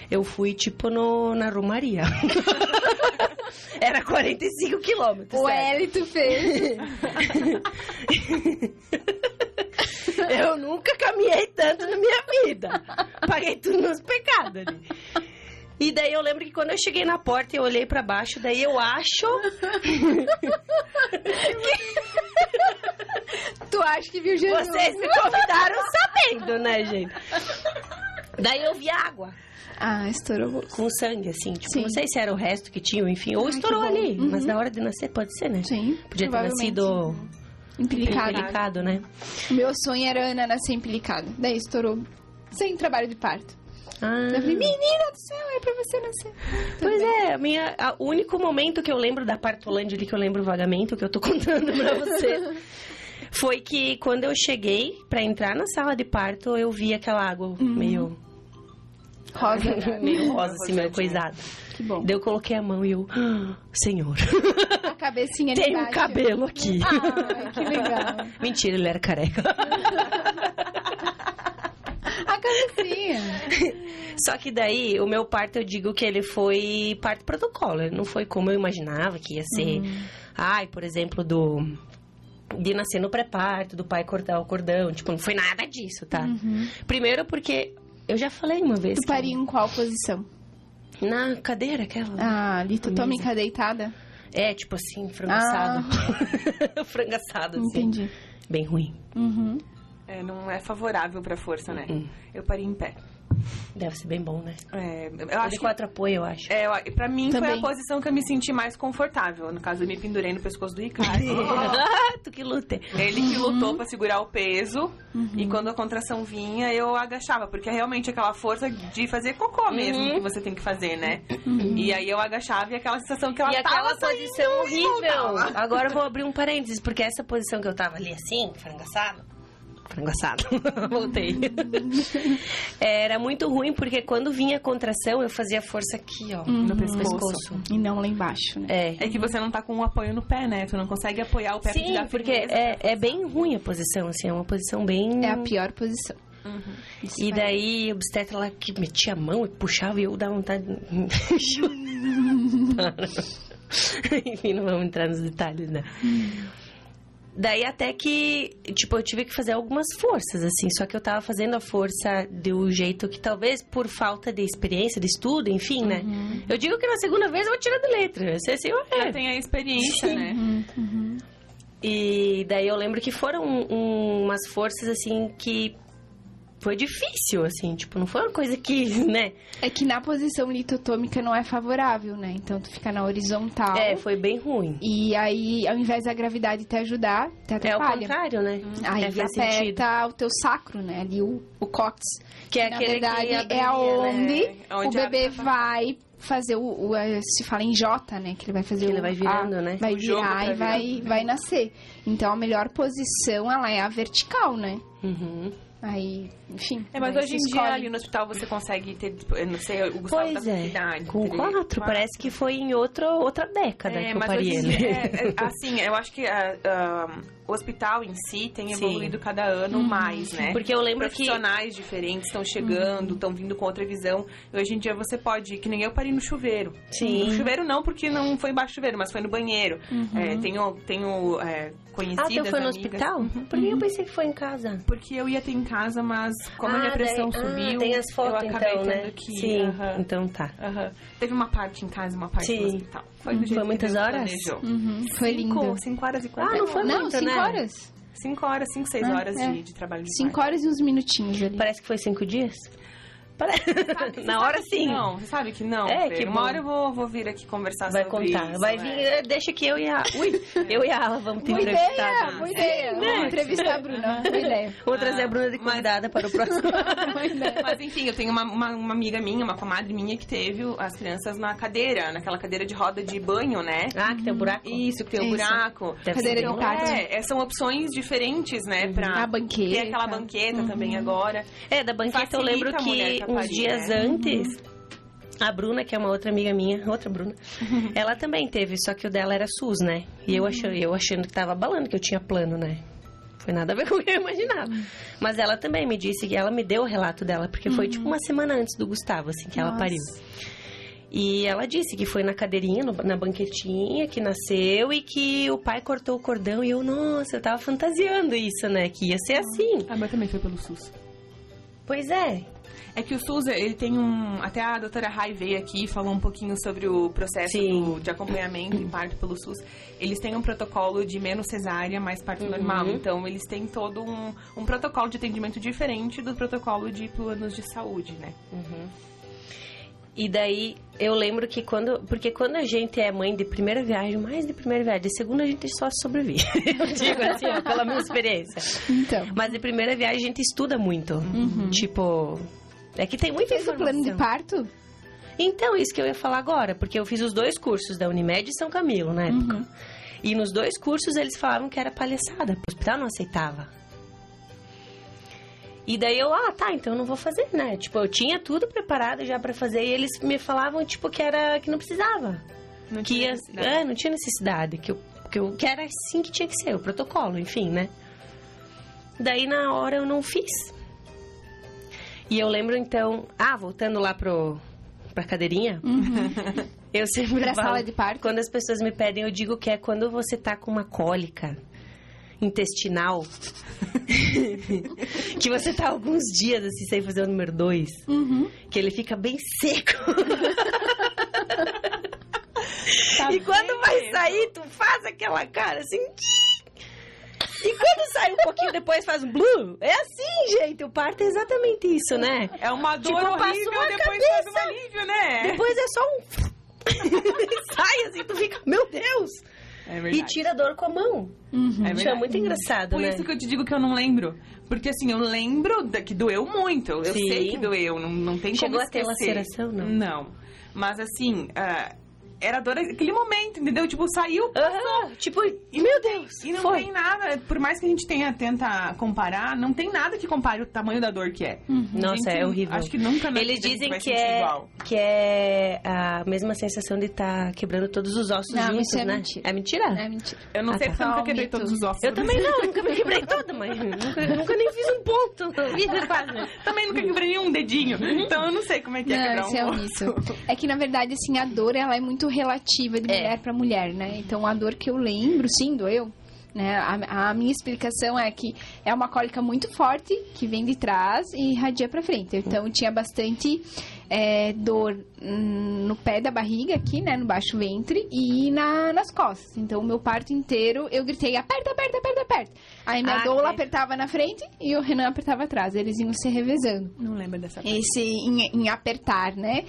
eu fui tipo no, na Romaria. Era 45 quilômetros. O. Hélito fez. Eu nunca caminhei tanto na minha vida. Paguei tudo nos pecados ali. E daí eu lembro que quando eu cheguei na porta eu olhei pra baixo, daí eu acho tu acha que viu Jesus? vocês me convidaram sabendo, né, gente? Daí eu vi água Ah, estourou com sangue, assim. Tipo, Sim. não sei se era o resto que tinha, enfim. Ou Ai, estourou ali. Uhum. Mas na hora de nascer, pode ser, né? Sim. Podia ter nascido Empilicado. delicado, né? O meu sonho era Ana nascer empilicada. Daí estourou sem trabalho de parto. Ah, Eu falei, menina do céu, é pra você nascer. Pois é, minha, a- o único momento que eu lembro da Partolândia ali, que eu lembro vagamente, o que eu tô contando pra você, foi que quando eu cheguei pra entrar na sala de parto, eu vi aquela água meio, Rosa. meio rosa, assim, meio coisada. que bom. Daí eu coloquei a mão e eu, "Ah, senhor, A cabecinha tem um cabelo aqui. Ai, que legal. Mentira, ele era careca. A cabecinha. Só que daí, o meu parto, eu digo que ele foi parto protocolo. Ele não foi como eu imaginava que ia ser. Ai, por exemplo, do... De nascer no pré-parto, do pai cortar o cordão. Tipo, não foi nada disso, tá? Primeiro porque... Eu já falei uma vez. Tu que- paria em qual posição? Na cadeira, aquela. Ah, litotômica deitada? É, tipo assim, frango assado. frango assado, assim. Entendi. Bem ruim. Uhum. É, não é favorável pra força, né? Hum. Eu parei em pé. Deve ser bem bom, né? É, eu De acho que quatro apoio, eu acho. É, eu- pra mim foi Também. a posição que eu me senti mais confortável. No caso, eu me pendurei no pescoço do Ricardo. Tu que luta. Ele que lutou pra segurar o peso. Uhum. E quando a contração vinha, eu agachava. Porque é realmente aquela força de fazer cocô mesmo Uhum. que você tem que fazer, né? Uhum. E aí eu agachava e aquela sensação que ela E tava aquela posição horrível. Agora eu vou abrir um parênteses, porque essa posição que eu tava ali assim, frango assado. Frango assado. Voltei. Era muito ruim, porque quando vinha a contração, eu fazia força aqui, ó, no pescoço. E não lá embaixo, né? É. É que você não tá com um apoio no pé, né? Tu não consegue apoiar o pé pra Sim, dar porque é, é bem ruim a posição, assim, é uma posição bem... É a pior posição. Isso E é. daí, o obstetra lá que metia a mão e puxava e eu dava vontade. Enfim, não vamos entrar nos detalhes, né? Daí até que, tipo, eu tive que fazer algumas forças, assim. Só que eu tava fazendo a força do jeito que talvez por falta de experiência, de estudo, enfim, né? Eu digo que na segunda vez eu vou tirar de letra. Sei assim, Já ué. tem a experiência, né? E daí eu lembro que foram um- umas forças, assim, que foi difícil, assim. Tipo, não foi uma coisa que, né? É que na posição litotômica não é favorável, né? Então tu fica na horizontal. É, foi bem ruim. E aí, ao invés da gravidade te ajudar, te É o atrapalha. contrário, né? Aí é, faz aperta sentido. o teu sacro, né? Ali o, o cóccix. Que é Na aquele verdade, que é abriria, aonde né? Onde o abre bebê pra vai fazer o, o- eh, se fala em J, né? Que ele vai fazer Que ele o- vai virando, a- né? Vai O virar pra e vai, vai nascer. Então a melhor posição ela é a vertical, né? Uhum. Aí, enfim. É, mas hoje em se dia escolhe. ali no hospital você consegue ter, tipo, eu não sei, o Gustavo Pois tá com é. idade? Com quatro, parece que foi em outro, outra década É, que eu mas parei ele. é, é, assim, eu acho que o hospital em si tem Sim. evoluído cada ano mais, né? Porque eu lembro que Profissionais diferentes estão chegando, estão vindo com outra visão. E hoje em dia você pode, que nem eu parei no chuveiro. Sim. No chuveiro não, porque não foi embaixo do chuveiro, mas foi no banheiro. É, tenho tenho é, Ah, conhecidas, teu foi no amigas. hospital? Por que eu pensei que foi em casa? Porque eu ia ter em casa, mas como a minha Ah, pressão daí- ah, subiu, tem as fotos, eu acabei então, tendo né? que... Sim, aham, então tá. Teve uma parte em casa e uma parte Sim. no hospital. Foi do jeito Foi que muitas horas? Uhum, Foi lindo. Cinco, horas e quarenta. Ah, não foi Não, muito, cinco né? horas. Cinco horas, cinco, seis Ah, horas é. de, de trabalho de Cinco parto. horas e uns minutinhos ali. Parece que foi cinco dias? Você Na sabe hora sim. Não, você sabe que não. É, que Uma hora eu vou, vou vir aqui conversar Vai sobre contar. isso. Vai é. vir, deixa que eu e a. Ui, eu e a Ala vamos te Boa entrevistar. ideia, boa ideia. né? Vamos entrevistar a Bruna. Boa ideia. Vou trazer a Bruna de mas- convidada para o próximo. Ideia. Mas enfim, eu tenho uma, uma, uma amiga minha, uma comadre minha que teve as crianças na cadeira, naquela cadeira de roda de banho, né? ah, que tem um buraco? Isso, que tem o Isso. buraco. Deve Cadeira de parto. É, é, são opções diferentes, né? Pra A banqueta. ter aquela banqueta também agora. É, da banqueta eu Facilita lembro a mulher que uns dias né? antes, a Bruna, que é uma outra amiga minha, outra Bruna, ela também teve, só que o dela era SUS, né? E eu achando, eu achando que tava abalando, que eu tinha plano, né? Foi nada a ver com o que eu imaginava. Mas ela também me disse que ela me deu o relato dela, porque foi tipo uma semana antes do Gustavo, assim, que ela Nossa. pariu. E ela disse que foi na cadeirinha, no- na banquetinha, que nasceu e que o pai cortou o cordão. E eu, nossa, eu tava fantasiando isso, né? Que ia ser assim. A minha também foi pelo SUS. Pois é. É que o SUS, ele tem um... Até a doutora Rai veio aqui e falou um pouquinho sobre o processo do- de acompanhamento em parto pelo SUS. Eles têm um protocolo de menos cesárea, mais parto Uhum. normal. Então, eles têm todo um, um protocolo de atendimento diferente do protocolo de planos de saúde, né? E daí eu lembro que quando. Porque quando a gente é mãe de primeira viagem, mais de primeira viagem, de segunda a gente só sobrevive. Eu digo assim, ó, pela minha experiência. Então. Mas de primeira viagem a gente estuda muito. Tipo. É que tem muita Fez o plano de informação. parto? Então, isso que eu ia falar agora, porque eu fiz os dois cursos da Unimed e São Camilo na época. E nos dois cursos eles falavam que era palhaçada, o hospital não aceitava. E daí eu, ah, tá, então eu não vou fazer, né? Tipo, eu tinha tudo preparado já pra fazer e eles me falavam, tipo, que era que não precisava. Não que tinha ia, necessidade. é, não tinha necessidade, que eu, que eu que era assim que tinha que ser, o protocolo, enfim, né? Daí na hora eu não fiz. E eu lembro então, ah, voltando lá pro pra cadeirinha, eu sempre Pra falo, sala de parto? quando as pessoas me pedem, eu digo que é quando você tá com uma cólica intestinal, que você tá alguns dias assim sem fazer o número dois, Uhum. que ele fica bem seco. Tá e quando vai sair, tu faz aquela cara assim. E quando sai um pouquinho depois faz um blue. É assim, gente. O parto é exatamente isso, né? É uma dor Tipo, horrível, uma depois cabeça. faz um alívio, né? Depois é só um. sai assim, tu fica, meu Deus! É E tira a dor com a mão. Uhum. É é verdade. muito engraçado, Por né? isso que eu te digo que eu não lembro. Porque assim, eu lembro da- que doeu muito. Eu Sim. sei que doeu, não, não tem Chegou como a ter laceração, não? Não. Mas assim, ah, era dor naquele momento, entendeu? Tipo, saiu Aham, tipo, meu Deus! e não foi. tem nada. Por mais que a gente tenha tenta comparar, não tem nada que compare o tamanho da dor que é. Nossa, A gente- é horrível. Acho que nunca Eles dizem que é, igual. que é a mesma sensação de estar quebrando todos os ossos Não, juntos, isso é né? mentira. É mentira? É mentira. Eu não Ah, sei tá. eu nunca um quebrei mito. todos os ossos. Eu também não, nunca me quebrei toda, mas nunca, nunca nem fiz um ponto. Também nunca quebrei nenhum dedinho. Então eu não sei como é que é Não, quebrar isso é um um osso. É que, na verdade, assim, a dor, ela é muito relativa de É. mulher pra mulher, né? Então, a dor que eu lembro, sim, doeu. Né? A, a minha explicação é que é uma cólica muito forte, que vem de trás e irradia pra frente. Então, tinha bastante é, dor hum, no pé da barriga aqui, né? No baixo ventre e na, nas costas. Então, o meu parto inteiro, eu gritei, aperta, aperta, aperta, aperta. Aí minha Ah, doula que- apertava na frente e o Renan apertava atrás. Eles iam se revezando Não lembro dessa parte. esse em, em apertar, né?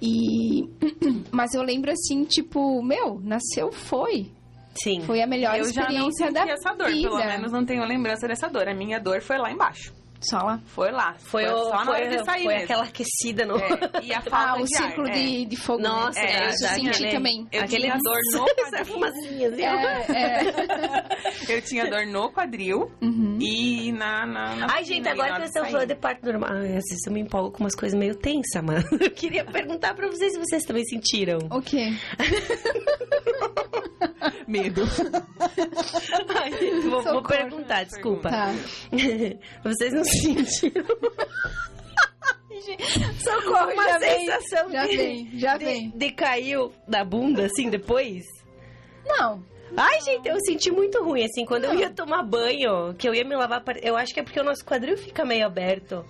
E mas eu lembro assim, tipo, meu, nasceu foi. Sim. Foi a melhor Eu já não experiência senti da essa dor, vida. pelo menos não tenho lembrança dessa dor. A minha dor foi lá embaixo. Só lá. Foi lá. Foi, o, só na foi, hora de sair foi mesmo. aquela aquecida no... É, e a falta Ah, o de ar, círculo é. de, de fogo. Nossa, né? é, é, já eu senti aquele- também. Eu Aquele tinha dor no quadril. assim. É, é. Eu tinha dor no quadril Uhum. e na, na, na Ai, gente, agora que vocês estão falando de parto normal, ai, às vezes eu me empolgo com umas coisas meio tensas, mano. Eu queria perguntar pra vocês se vocês também sentiram. O quê? Medo. Ai, vou, vou perguntar, desculpa. Tá. Vocês não sentiram Socorro, uma já vem. sensação Já de, vem, já de, vem. de caiu da bunda, assim, depois? Não. Ai, gente, eu senti muito ruim, assim, quando eu ia tomar banho, que eu ia me lavar, eu acho que é porque o nosso quadril fica meio aberto.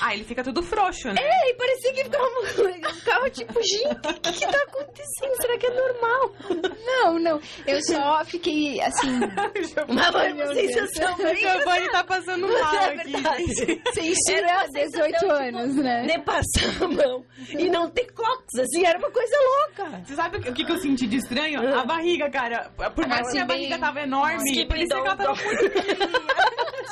Ah, ele fica tudo frouxo, né? É, e parecia que ficava, ficava tipo, gente, o que que tá acontecendo? Será que é normal? Não, não. Eu só fiquei assim, uma sensação O bem Giovanni tá passando mal É aqui. censura Era uma há 18 sensação, anos, né? Nem passar a mão e não ter clocks, assim, era uma coisa louca. Você sabe o que, o que eu senti de estranho? A barriga, cara. Por mais Assim, que a bem- barriga tava enorme, parecia que ela tava muito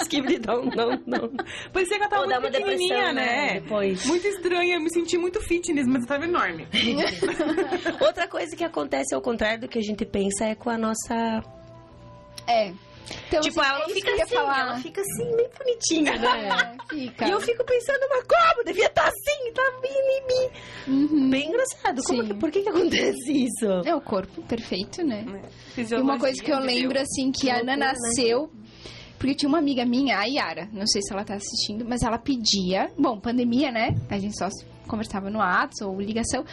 Skip não, não, não. Parecia que ela tava muito uma né? né? Depois. Muito estranha, eu me senti muito fitness, mas eu tava enorme. Outra coisa que acontece ao contrário do que a gente pensa é com a nossa. É. Então, tipo, assim, ela é não isso fica assim, falar. ela fica assim, bem bonitinha, né? É, fica. E eu fico pensando, mas como? Devia estar assim, tá bem em mim. Uhum. Bem engraçado. Como Sim. que, por que que acontece isso? É o corpo perfeito, né? E Fisiologia, uma coisa que eu lembro, assim, que, Que a Ana loucura, né? Porque tinha uma amiga minha, a Yara, não sei se ela tá assistindo, mas ela pedia... Bom, pandemia, né? A gente só conversava no Whats ou ligação.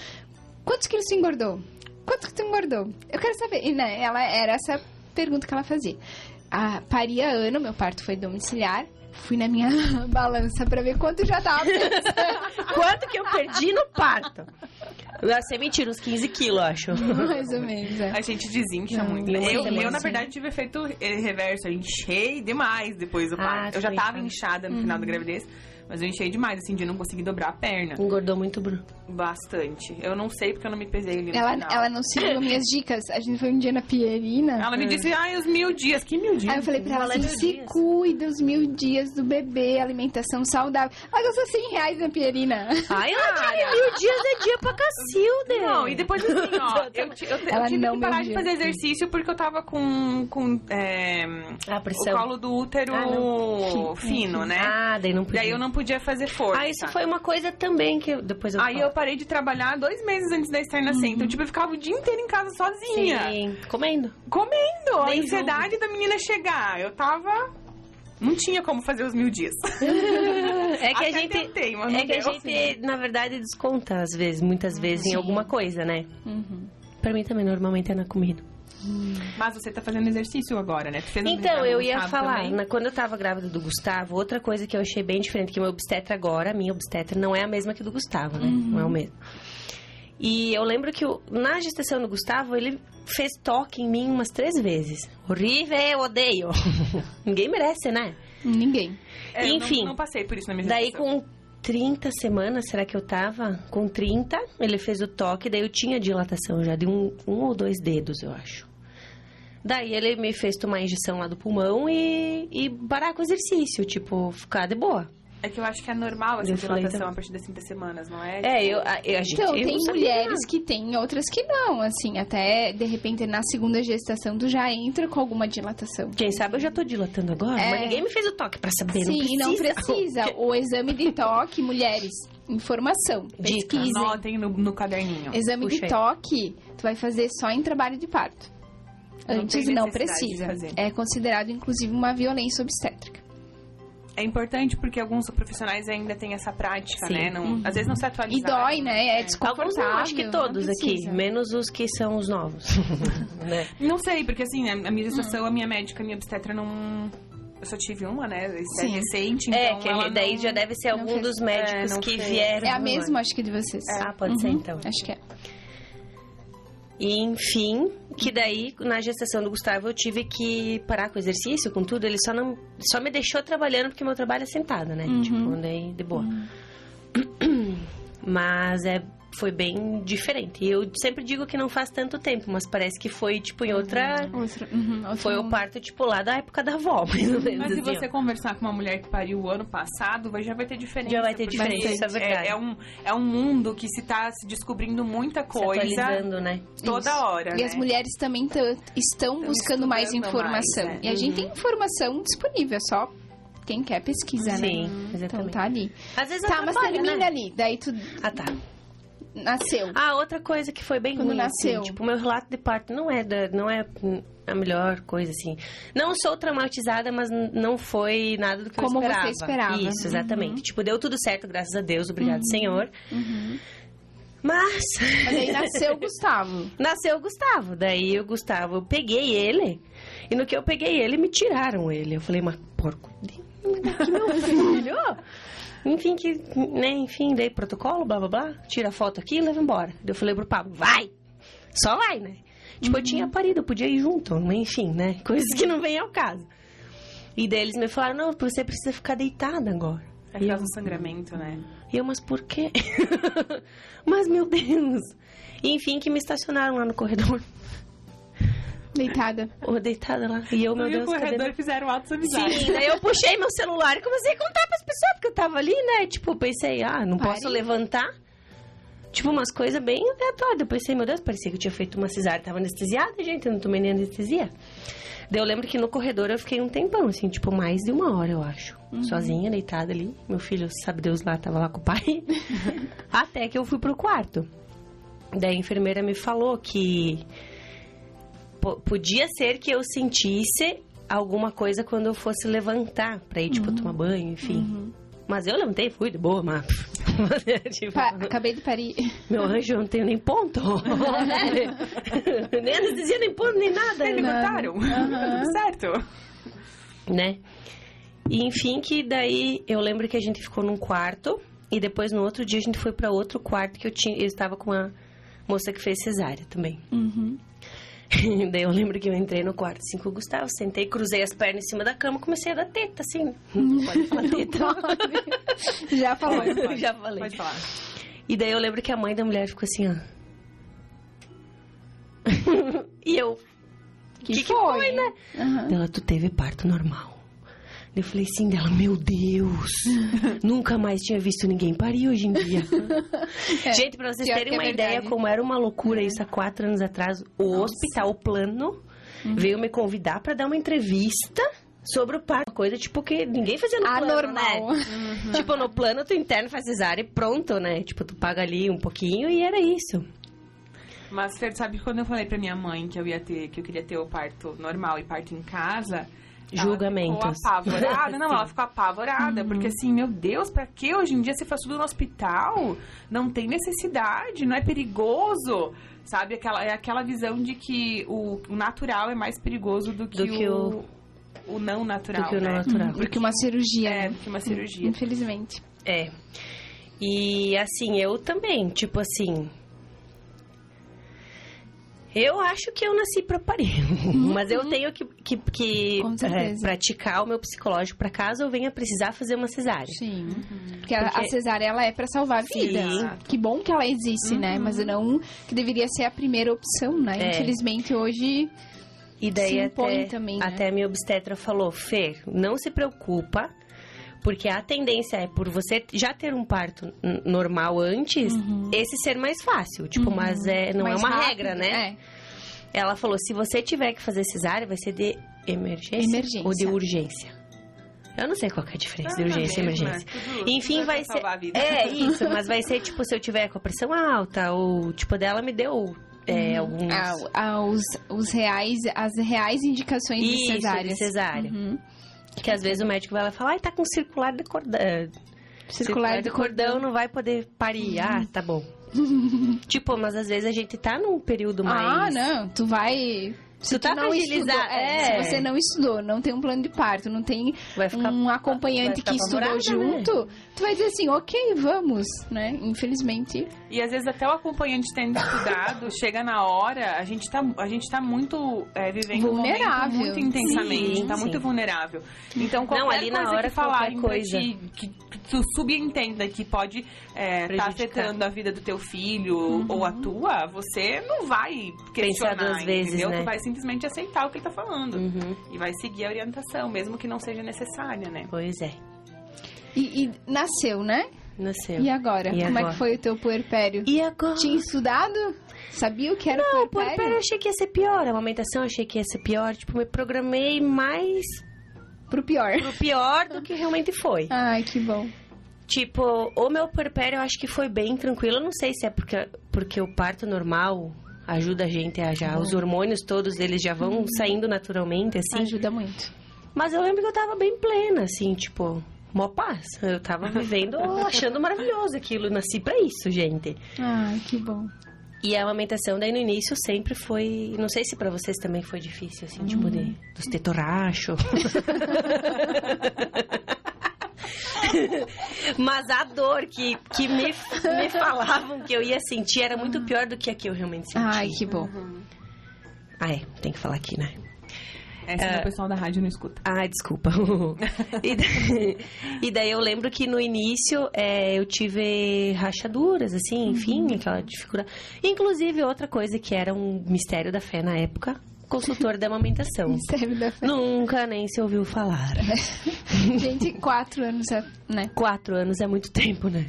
Quantos quilos tu engordou? Quanto que tu engordou? Eu quero saber. E, né, ela era essa pergunta que ela fazia. A paria ano, meu parto foi domiciliar. Fui na minha balança pra ver quanto já tava. Quanto que eu perdi no parto? Eu sei mentira, uns 15 quilos, eu acho. Mais ou menos, é. A gente desincha Não, muito. não Eu, eu, na verdade, tive efeito eh, reverso. Eu enchei demais depois do Ah, parto. eu já tava inchada. inchada no final da gravidez, mas eu enchei demais, assim, de não conseguir dobrar a perna. Engordou muito, Bruno. Bastante. Eu não sei porque eu não me pesei ali no Ela, final. ela não seguiu minhas dicas. A gente foi um dia na Pierina. Ela me disse, ai, os mil dias. Que mil dias? Aí eu falei pra ela Falei assim, se dias. cuida os mil dias do bebê, alimentação saudável. Ela gastou 100 reais na Pierina. Ai, Ladinha, mil dias é dia pra Cacilda. Não, e depois assim, ó, eu, eu, eu Ela tive não que parar de fazer exercício porque eu tava com, com é, A o colo do útero Ah, fino, né? Ah, daí não podia. Daí eu não podia fazer força. Ah, isso foi uma coisa também que eu, depois eu Aí falo. eu parei de trabalhar dois meses antes da Esther nascer. Então, tipo, eu ficava o dia inteiro em casa sozinha. Sim, comendo. Comendo. A Nem ansiedade da menina chegar. Eu tava... Não tinha como fazer os mil dias. É que Até a gente. tentei, mas é que a gente, na verdade, desconta, às vezes, muitas vezes, em Sim. alguma coisa, né? Uhum. Pra mim também, normalmente, é na comida. Mas você tá fazendo exercício agora, né? Então, eu ia falar, na- quando eu tava grávida do Gustavo, outra coisa que eu achei bem diferente, que o meu obstetra agora, a minha obstetra, não é a mesma que do Gustavo, né? Não é o mesmo. E eu lembro que o- na gestação do Gustavo, ele fez toque em mim umas três vezes. Horrível, eu odeio. Ninguém merece, né? Ninguém. É, eu não- Enfim. Não, passei por isso na minha Daí gestação. com 30 semanas, será que eu tava? Com 30, ele fez o toque, daí eu tinha dilatação já de um, um ou dois dedos, eu acho. Daí ele me fez tomar injeção lá do pulmão e, e parar com o exercício, tipo, ficar de boa. É que eu acho que é normal essa Eu falei, dilatação então. a partir das 30 semanas, não é? É, eu, a, eu- a gente... Então, eu tem mulheres que têm, outras que não. Assim, até, de repente, na segunda gestação, tu já entra com alguma dilatação. Quem sabe eu já tô dilatando agora, É. mas ninguém me fez o toque pra saber, Sim, não não precisa. precisa. O exame de toque, mulheres, informação, Dica. pesquisem. Anotem no, no caderninho. Exame Puxa de aí. toque, tu vai fazer só em trabalho de parto. Não Antes não de precisa. fazer. É considerado, inclusive, uma violência obstétrica. É importante porque alguns profissionais ainda têm essa prática, Sim. né? Não, Às vezes não se E atualizaram. dói, né? É desconfortável. Alguns não, acho que todos não aqui, menos os que são os novos. né? Não sei, porque assim, a minha gestação, a minha médica, a minha obstetra não... Eu só tive uma, né? Isso é recente, então é, que ela daí não- já deve ser não algum fez- dos médicos é, não que fez. vieram. É a mesma, acho que de vocês. Ah, pode ser Uhum, então. Acho que é. E, enfim, que daí, na gestação do Gustavo, eu tive que parar com o exercício, com tudo. Ele só não só me deixou trabalhando porque meu trabalho é sentado, né? Uhum. Tipo, daí de boa. Mas é, foi bem diferente. E eu sempre digo que não faz tanto tempo, mas parece que foi, tipo, em outra... Outro, uhum, outro Foi o mundo. parto, tipo, lá da época da avó, mais ou menos. Mas se assim, você ó. conversar com uma mulher que pariu o ano passado, vai- já vai ter diferença. Já vai ter diferença, isso é verdade. É, um, é um mundo que se tá se descobrindo muita Se coisa atualizando, né? toda Isso. hora, E né? as mulheres também tã- estão buscando mais informação. mais, né? E a gente tem informação disponível, é só quem quer pesquisa, né? Sim, Então exatamente. tá ali. Às vezes Tá, mas termina né? ali. Daí tu Ah, tá. Nasceu. Ah, outra coisa que foi bem Quando ruim, nasceu. assim, tipo, meu relato de parto não é, da- não é a melhor coisa, assim. Não sou traumatizada, mas não foi nada do que Como eu você esperava. esperava. Isso, exatamente. Uhum. Tipo, deu tudo certo, graças a Deus, obrigado, Senhor. Uhum. Mas... Mas aí nasceu o Gustavo. Nasceu o Gustavo. Daí o Gustavo, eu peguei ele. E no que eu peguei ele, me tiraram ele. Eu falei, mas porco, dá aqui meu filho. Enfim, que, né, enfim, dei protocolo, blá blá blá. Tira a foto aqui e leva embora. Eu falei pro Pablo, vai! Só vai, né? Tipo, eu tinha parido, eu podia ir junto, enfim, né? Coisas que não vêm ao caso. E daí eles me falaram, não, você precisa ficar deitada agora. É por causa do sangramento, né? E eu, mas por quê? mas, meu Deus! E, enfim, que me estacionaram lá no corredor. Deitada. Ou deitada lá. E eu, meu o Deus, cadê corredor meu... fizeram altas amizades. Sim, daí eu puxei meu celular e comecei a contar pras pessoas, porque eu tava ali, né? Tipo, pensei, ah, não Pare. posso levantar. Tipo, umas coisas bem aleatórias. Eu pensei, meu Deus, parecia que eu tinha feito uma cesárea. Tava anestesiada, gente, eu não tomei nem anestesia. Daí eu lembro que no corredor eu fiquei um tempão, assim, tipo, mais de uma hora, eu acho. Sozinha, deitada ali. Meu filho, sabe Deus lá, tava lá com o pai. Até que eu fui pro quarto. Daí a enfermeira me falou que podia ser que eu sentisse alguma coisa quando eu fosse levantar pra ir, tipo, tomar banho, enfim. Mas eu levantei fui de boa, mas. tipo, Pa- acabei de parir. meu anjo, eu não tenho nem ponto. nem anestesia, nem ponto, nem nada. Me cortaram. Tá tudo certo. né? E enfim, que daí eu lembro que a gente ficou num quarto e depois no outro dia a gente foi pra outro quarto que eu tinha, eu estava com uma moça que fez cesárea também. Uhum. daí eu lembro que eu entrei no quarto assim com o Gustavo, sentei, cruzei as pernas em cima da cama, comecei a dar teta assim. Pode falar teta. Já falou. Pode, pode. Já falei. Pode falar. E daí eu lembro que a mãe da mulher ficou assim, ó. e eu, Que, que, que foi, né? Aham. Ela, tu teve parto normal. Eu falei sim dela, meu Deus, nunca mais tinha visto ninguém parir hoje em dia. Gente, pra vocês terem que é uma ideia verdade. como era uma loucura isso há quatro anos atrás, o hospital plano veio me convidar pra dar uma entrevista sobre o parto. Coisa tipo que ninguém fazia no plano, Anormal. né? Tipo, no plano tu interno faz cesárea e pronto, né? Tipo, tu paga ali um pouquinho e era isso. Mas, Fer, sabe que quando eu falei pra minha mãe que eu ia ter, que eu queria ter o parto normal e parto em casa, Julgamentos. Ela ficou apavorada. Não, ela ficou apavorada. Porque assim, meu Deus, pra que hoje em dia você faz tudo no hospital? Não tem necessidade, não é perigoso. Sabe, aquela, é aquela visão de que o, o natural é mais perigoso do que, Do que o, o não natural. do que o não né? natural. Porque uma cirurgia. É, né? do que uma cirurgia. Infelizmente. É. E assim, eu também, tipo assim. Eu acho que eu nasci pra parir. Mas eu tenho que, que, que, é, praticar o meu psicológico pra caso eu venha precisar fazer uma cesárea. Sim. Porque, a- a Porque- cesárea, ela é pra salvar vidas. Sim. Que bom que ela existe, né? Mas não que deveria ser a primeira opção, né? É. Infelizmente, hoje... E daí Se impõe até, também, né? até a minha obstetra falou, Fer, não se preocupa, porque a tendência é por você já ter um parto normal antes, esse ser mais fácil. Tipo, mas é, não Uhum. mais é uma rápido, regra, né? É. Ela falou, se você tiver que fazer cesárea, vai ser de emergência, Emergência. ou de urgência. Eu não sei qual que é a diferença de Ah, urgência e mesmo, emergência. né? Tudo- Enfim, tudo vai ser. salvar a vida. É, isso, mas vai ser tipo se eu tiver com a pressão alta, ou tipo, dela me deu é, alguns. Ah, ah, os, os reais, as reais indicações de Isso, cesárea. de cesárea. Uhum. Que às vezes o médico vai lá e fala, ai, tá com circular de cordão. Circular de cordão não vai poder parir. Ah, tá bom. tipo, mas às vezes a gente tá num período mais. Ah, não. Tu vai... Se Tu tá fragilizado, estudou, é, é. Se você não estudou, não tem um plano de parto, não tem Vai ficar- um acompanhante que estudou apavorada, né? Tu vai dizer assim, ok, vamos, né? Infelizmente. E às vezes até o acompanhante tendo estudado, chega na hora, a gente tá, a gente tá muito é, vivendo Vulnerável. um momento muito intensamente, Sim, tá sim. muito vulnerável. Então qualquer ali na hora, que falarem qualquer pra coisa. ti, que, que tu subentenda que pode estar Prejudicar. afetando a vida do teu filho ou a tua, você não vai questionar, duas vezes, entendeu? né? Tu vai simplesmente aceitar o que ele tá falando. Uhum, E vai seguir a orientação, mesmo que não seja necessária, né? pois é. E, e nasceu, né? Nasceu. E agora? E Como é agora? que foi o teu puerpério? E agora? Tinha estudado? Sabia o que era Não, puerpério? puerpério eu achei que ia ser pior. A amamentação eu achei que ia ser pior. Tipo, me programei mais Pro pior. pro pior do que realmente foi. Ai, que bom. Tipo, o meu puerpério eu acho que foi bem tranquilo. Eu não sei se é porque, porque o parto normal ajuda a gente a já... Os hormônios todos, eles já vão saindo naturalmente, assim. Ajuda muito. Mas eu lembro que eu tava bem plena, assim, tipo... Mó paz. Eu tava vivendo, achando maravilhoso aquilo. Nasci pra isso, gente. Ai, que bom. E a amamentação, daí no início, sempre foi... Não sei se pra vocês também foi difícil, assim, tipo, de, dos tetorachos. Mas a dor que, que me, me falavam que eu ia sentir era muito pior do que a que eu realmente senti. Ai, que bom. Ah, é. Tem que falar aqui, né? Essa é. o pessoal da rádio não escuta. Ah, desculpa. e, daí, e daí eu lembro que no início é, eu tive rachaduras, assim, enfim, aquela dificuldade. Inclusive, outra coisa que era um mistério da fé na época, consultor da amamentação. Mistério da fé. Nunca nem se ouviu falar. Gente, quatro anos, é, né? Quatro anos é muito tempo, né?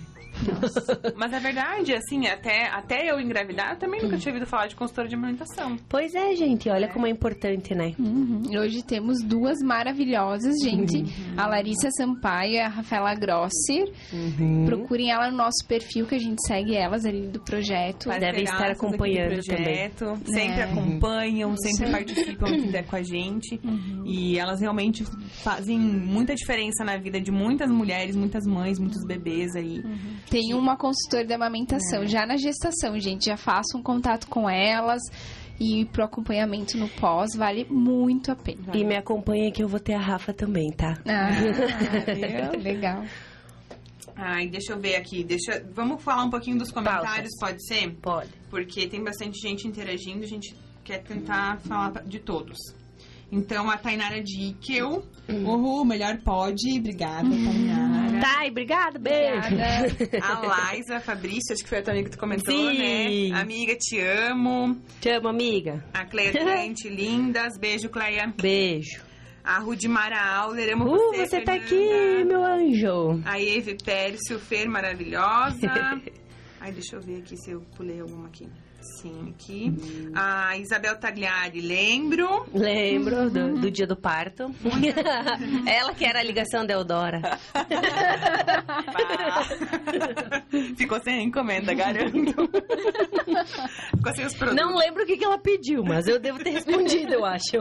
Mas é verdade, assim, até, até eu engravidar, eu também nunca tinha ouvido falar de consultora de alimentação. Pois é, gente, olha como é importante, né? Uhum. E Hoje temos duas maravilhosas, gente. Uhum. A Larissa Sampaio e a Rafaela Grossi. Uhum. Procurem ela no nosso perfil, que a gente segue elas ali do projeto. Devem estar do acompanhando projeto, Sempre É. acompanham, sempre Sim. participam aqui da- com a gente. E elas realmente fazem muita diferença na vida de muitas mulheres, muitas mães, muitos bebês aí. Tem uma consultora de amamentação já na gestação, gente. Já façam contato com elas. E pro acompanhamento no pós, vale muito a pena. E me acompanha que eu vou ter a Rafa também, tá? Ah, legal. Ai, deixa eu ver aqui. Deixa, vamos falar um pouquinho dos comentários, pode ser? Pode. Porque tem bastante gente interagindo, a gente quer tentar falar de todos. Então, a Tainara Dickel. Uhul, melhor pode. Obrigada, Tainara. Tá, e obrigada, beijo. A Liza Fabrício, acho que foi a tua amiga que tu comentou, Sim. né? Amiga, te amo. Te amo, amiga. A Cleia Doente, lindas. Beijo, Cleia. Beijo. A Rudimara Auler, amo Uh, você, você tá aqui, meu anjo. A Eve Pércio, Fer, maravilhosa. Ai, deixa eu ver aqui se eu pulei alguma aqui. Sim, aqui. A Isabel Tagliari, lembro. Lembro do, do dia do parto. Ela que era a ligação da Eudora. Ficou sem encomenda, garanto. Ficou sem os produtos. Não lembro o que, que ela pediu, mas eu devo ter respondido, eu acho.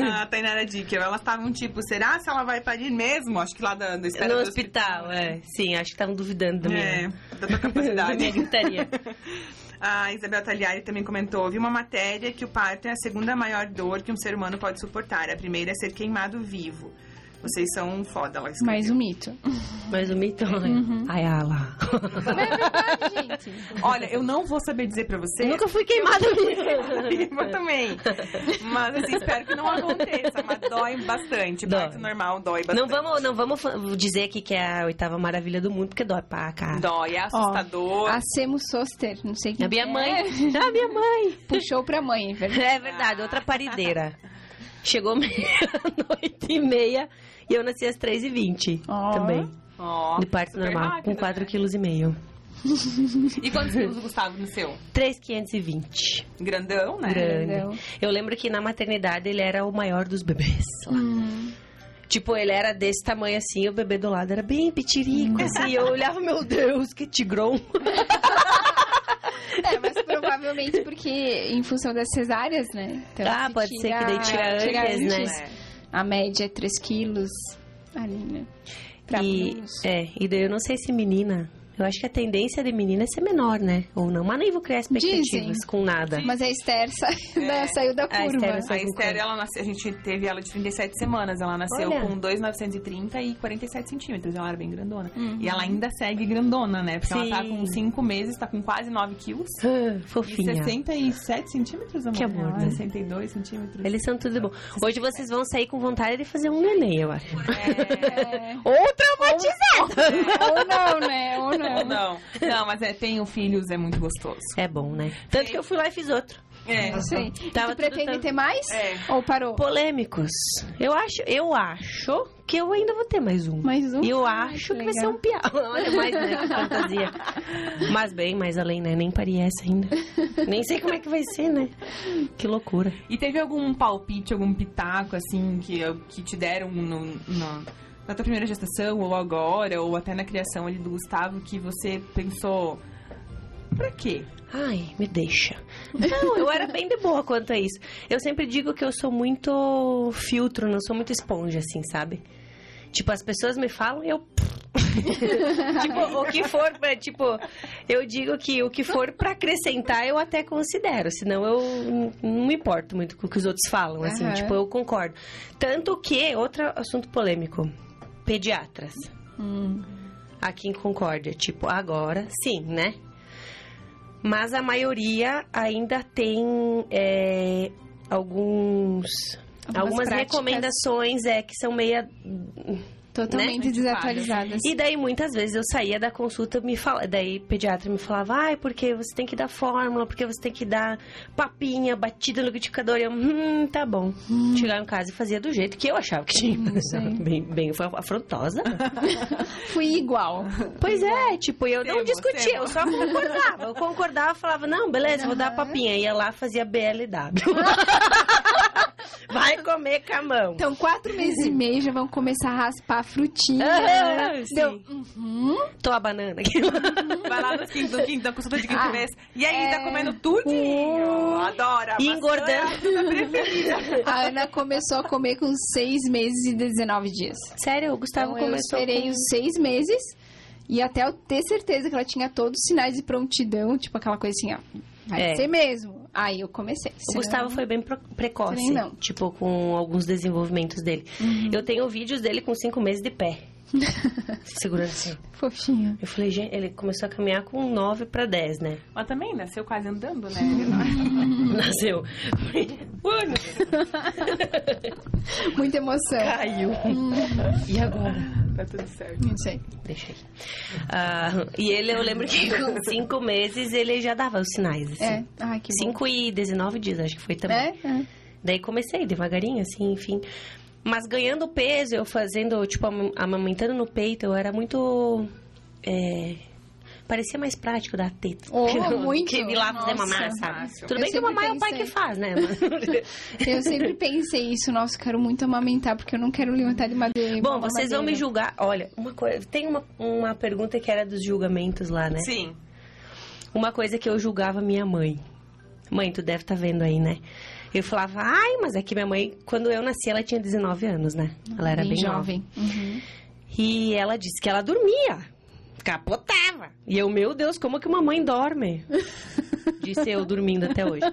A Tainara Dickel, elas estavam tipo, será se ela vai parir mesmo? Acho que lá da, da No do hospital, é. Sim, acho que estavam duvidando da minha, É, da tua da capacidade. minha gritaria. A Isabel Tagliari também comentou: vi uma matéria que o parto é a segunda maior dor que um ser humano pode suportar. A primeira é ser queimado vivo. Vocês são foda, ela escreveu. Mais um mito. Mas o mito, olha. Ai, ala. É verdade, gente. Olha, eu não vou saber dizer pra você. Nunca fui queimada Eu também. Mas assim, espero que não aconteça. Mas dói bastante. Dói. Parto normal dói bastante. Não vamos, não vamos dizer aqui que é a oitava maravilha do mundo, porque dói pra cá. Dói, é assustador. A Semo Soster, não sei quem A minha que mãe. é, A minha mãe. puxou pra mãe, é verdade. É verdade, outra parideira. Chegou meia-noite e meia e eu nasci às 3h20 Ó. também. Ó, De parto normal, rápido, com 4,5 né? kg. E quantos quilos o Gustavo nasceu? 3,520. Grandão, né? Grande. Grandão. Eu lembro que na maternidade ele era o maior dos bebês. lá. Hum. Tipo, ele era desse tamanho assim, e o bebê do lado era bem pitirico, assim. Eu olhava, meu Deus, que tigrão. É, mas provavelmente porque em função das cesáreas, né? Então, Ah, se pode ser que daí tira antes, né? A média é 3 quilos ali, né? Pra E, é, e daí eu não sei se menina. Eu acho que a tendência de menina é ser menor, né? Ou não. Mas nem vou criar expectativas Dizem. com nada. Mas a Esther sa- da- saiu da A curva. Esther A saiu com Esther, ela nasceu, a gente teve ela de 37 semanas. Ela nasceu Olha. com 2,930 e 47 centímetros. Ela era bem grandona. Uhum. E ela ainda segue grandona, né? Porque Sim. ela tá com 5 meses, tá com quase 9 quilos. E fofinha. 67 centímetros, amor? Que amor, né? 62 centímetros. Eles são tudo bom. Hoje vocês vão sair com vontade de fazer um neném, eu acho. É. Ou traumatizada. Ou não, né? Ou Não, não. não. Não, mas é, tenho filhos, é muito gostoso. É bom, né? Tanto que eu fui lá e fiz outro. É. Sei. Tava tu pretende tão- ter mais? É. Ou parou? Polêmicos. Eu acho, eu acho que eu ainda vou ter mais um. Mais um? E eu Ah, acho que que vai ser um piau. Olha mais, né? Que fantasia. Mas bem, mais além, né? Nem pari essa ainda. Nem sei como é que vai ser, né? Que loucura. E teve algum palpite, algum pitaco, assim, que, que te deram no, no- na tua primeira gestação, ou agora, ou até na criação ali do Gustavo, que você pensou, pra quê? Ai, me deixa. Não, eu era bem de boa quanto a isso. Eu sempre digo que eu sou muito filtro, não sou muito esponja, assim, sabe? Tipo, as pessoas me falam e eu. tipo, o que for, pra, tipo, eu digo que o que for pra acrescentar eu até considero, senão eu não me importo muito com o que os outros falam, assim, Aham. tipo, eu concordo. Tanto que, outro assunto polêmico, pediatras. Aqui em Concórdia, tipo, agora sim, né? Mas a maioria ainda tem é, alguns. Algumas Algumas recomendações é que são meia Totalmente Né? desatualizadas. e daí, muitas vezes, eu saía da consulta, me fala... daí o pediatra me falava, ai, porque você tem que dar fórmula, porque você tem que dar papinha, batida no liquidificador. E eu, hum, tá bom. Chegava em casa e fazia do jeito que eu achava que tinha. bem, bem afrontosa. Fui igual. pois é, tipo, eu não discutia, temo. eu só concordava. Eu concordava, falava, não, beleza, vou dar papinha. Ia lá, fazia BLW. Vai comer com a mão. Então, quatro meses e meio já vão começar a raspar a frutinha. Ah, né? sim. Deu, uhum. Tô a banana aqui. Vai lá no quinto, na consulta de quinto Ah, mês. E aí, é. tá comendo tudinho. Adora. E engordando. é a. A Ana começou a comer com seis meses e 19 dias. Sério, o Gustavo Então, eu começou esperei com... os seis meses e até eu ter certeza que ela tinha todos os sinais de prontidão, tipo aquela coisa assim, ó. Vai É. ser mesmo. Aí eu comecei. O senão- Gustavo foi bem precoce, não. tipo, com alguns desenvolvimentos dele. Uhum. Eu tenho vídeos dele com cinco meses de pé. Segurando assim. Fofinho. Eu falei, gente, ele começou a caminhar com 9 pra 10, né? Mas também nasceu quase andando, né? Nasceu. Deus, Muita emoção. caiu. E agora? tá tudo certo. Não sei. Deixa aí. Ah, e ele, eu lembro que com 5 meses ele já dava os sinais, assim. É. Ai, que bom. 5 e 19 dias, acho que foi também. É? É. Daí comecei devagarinho, assim, enfim. Mas ganhando peso, eu fazendo, tipo, am- amamentando no peito, eu era muito. é, Parecia mais prático dar teta. Oh, que, muito. Que de lá fazer Nossa. mamar, sabe? Tudo Eu bem que mamar é o pai pensei. que faz, né? Eu sempre pensei isso. Nossa, eu quero muito amamentar porque eu não quero levantar de madeira. Bom, vocês vão me julgar. Olha, uma coisa. Tem uma, uma pergunta que era dos julgamentos lá, né? Sim. Uma coisa que eu julgava minha mãe. Mãe, tu deve estar vendo aí, né? Eu falava, ai, mas é que minha mãe, quando eu nasci, ela tinha 19 anos, né? Ela era bem, nova. jovem. Uhum. E ela disse que ela dormia. Capotava. E eu, meu Deus, como que uma mãe dorme? Disse eu dormindo até hoje.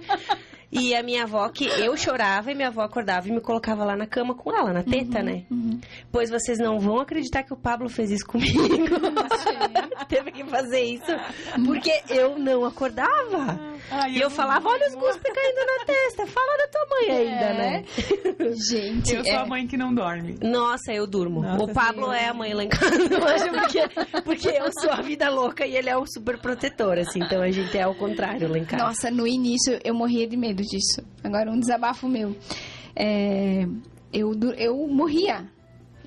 E a minha avó, que eu chorava e minha avó acordava e me colocava lá na cama com ela, na teta, né? Pois vocês não vão acreditar que o Pablo fez isso comigo. Teve que fazer isso. Porque eu não acordava. Ai, E eu falava, olha os cuspe caindo na testa. Fala da tua mãe ainda, né? Gente, Eu sou é. a mãe que não dorme. Nossa, eu durmo. Nossa o Pablo Senhora. é a mãe lá em casa, eu acho, porque, porque eu sou a vida louca e ele é o super protetor, assim. Então a gente é ao contrário lá em casa. Nossa, no início eu morria de medo disso. Agora, um desabafo meu. É, eu, eu morria.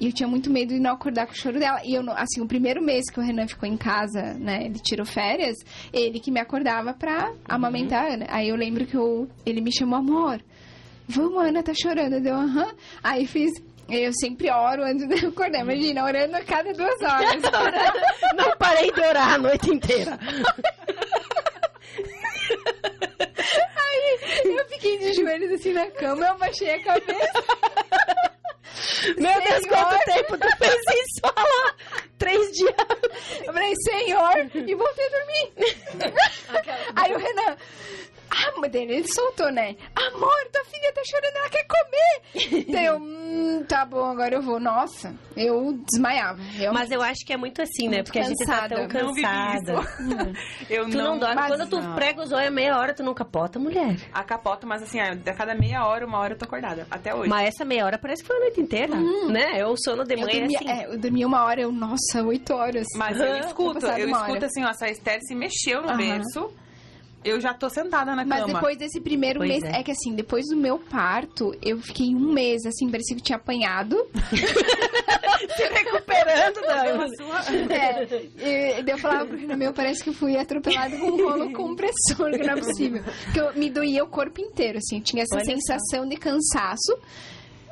E eu tinha muito medo de não acordar com o choro dela. E eu, assim, o primeiro mês que o Renan ficou em casa, né? Ele tirou férias, ele que me acordava pra amamentar a Ana. Aí eu lembro que eu, ele me chamou, amor, vamos, Ana tá chorando. Eu deu, aham. Aí fiz. Eu sempre oro antes de acordar. Imagina, orando a cada duas horas. Não parei de orar a noite inteira. Eu fiquei de joelhos assim na cama, eu abaixei a cabeça. Meu Deus, Senhor. quanto tempo tu fez isso? Olha lá, três dias. Eu falei, Senhor, e voltei a dormir. Aí o Renan, ah, mas daí ele soltou, né? Amor, tua filha tá chorando, ela quer comer. Daí eu, hum, tá bom, agora eu vou. Nossa, eu desmaiava. realmente. Mas eu acho que é muito assim, né? Muito Porque a gente tá tão cansada. Não cansada. Eu Tu não, dorme. mas Quando tu não. prega os olhos meia hora, tu não capota, mulher. A capota, mas assim, a cada meia hora, uma hora eu tô acordada. Até hoje. Mas essa meia hora parece que foi a noite inteira, né? Eu sono de eu manhã dormia, assim. é, eu dormia uma hora, eu, nossa, oito horas. Mas eu Tinha escuto, eu escuto hora. assim, ó, se a Esther se mexeu no Aham. berço, eu já tô sentada na Mas cama. depois desse primeiro Pois mês, é. é. que assim, depois do meu parto, eu fiquei um mês, assim, parecia que eu tinha apanhado. Se recuperando, É, e, daí eu falava pro Renan, meu, parece que eu fui atropelado com um rolo compressor, que não é possível. Porque eu, me doía o corpo inteiro, assim, eu tinha essa Olha só. sensação de cansaço.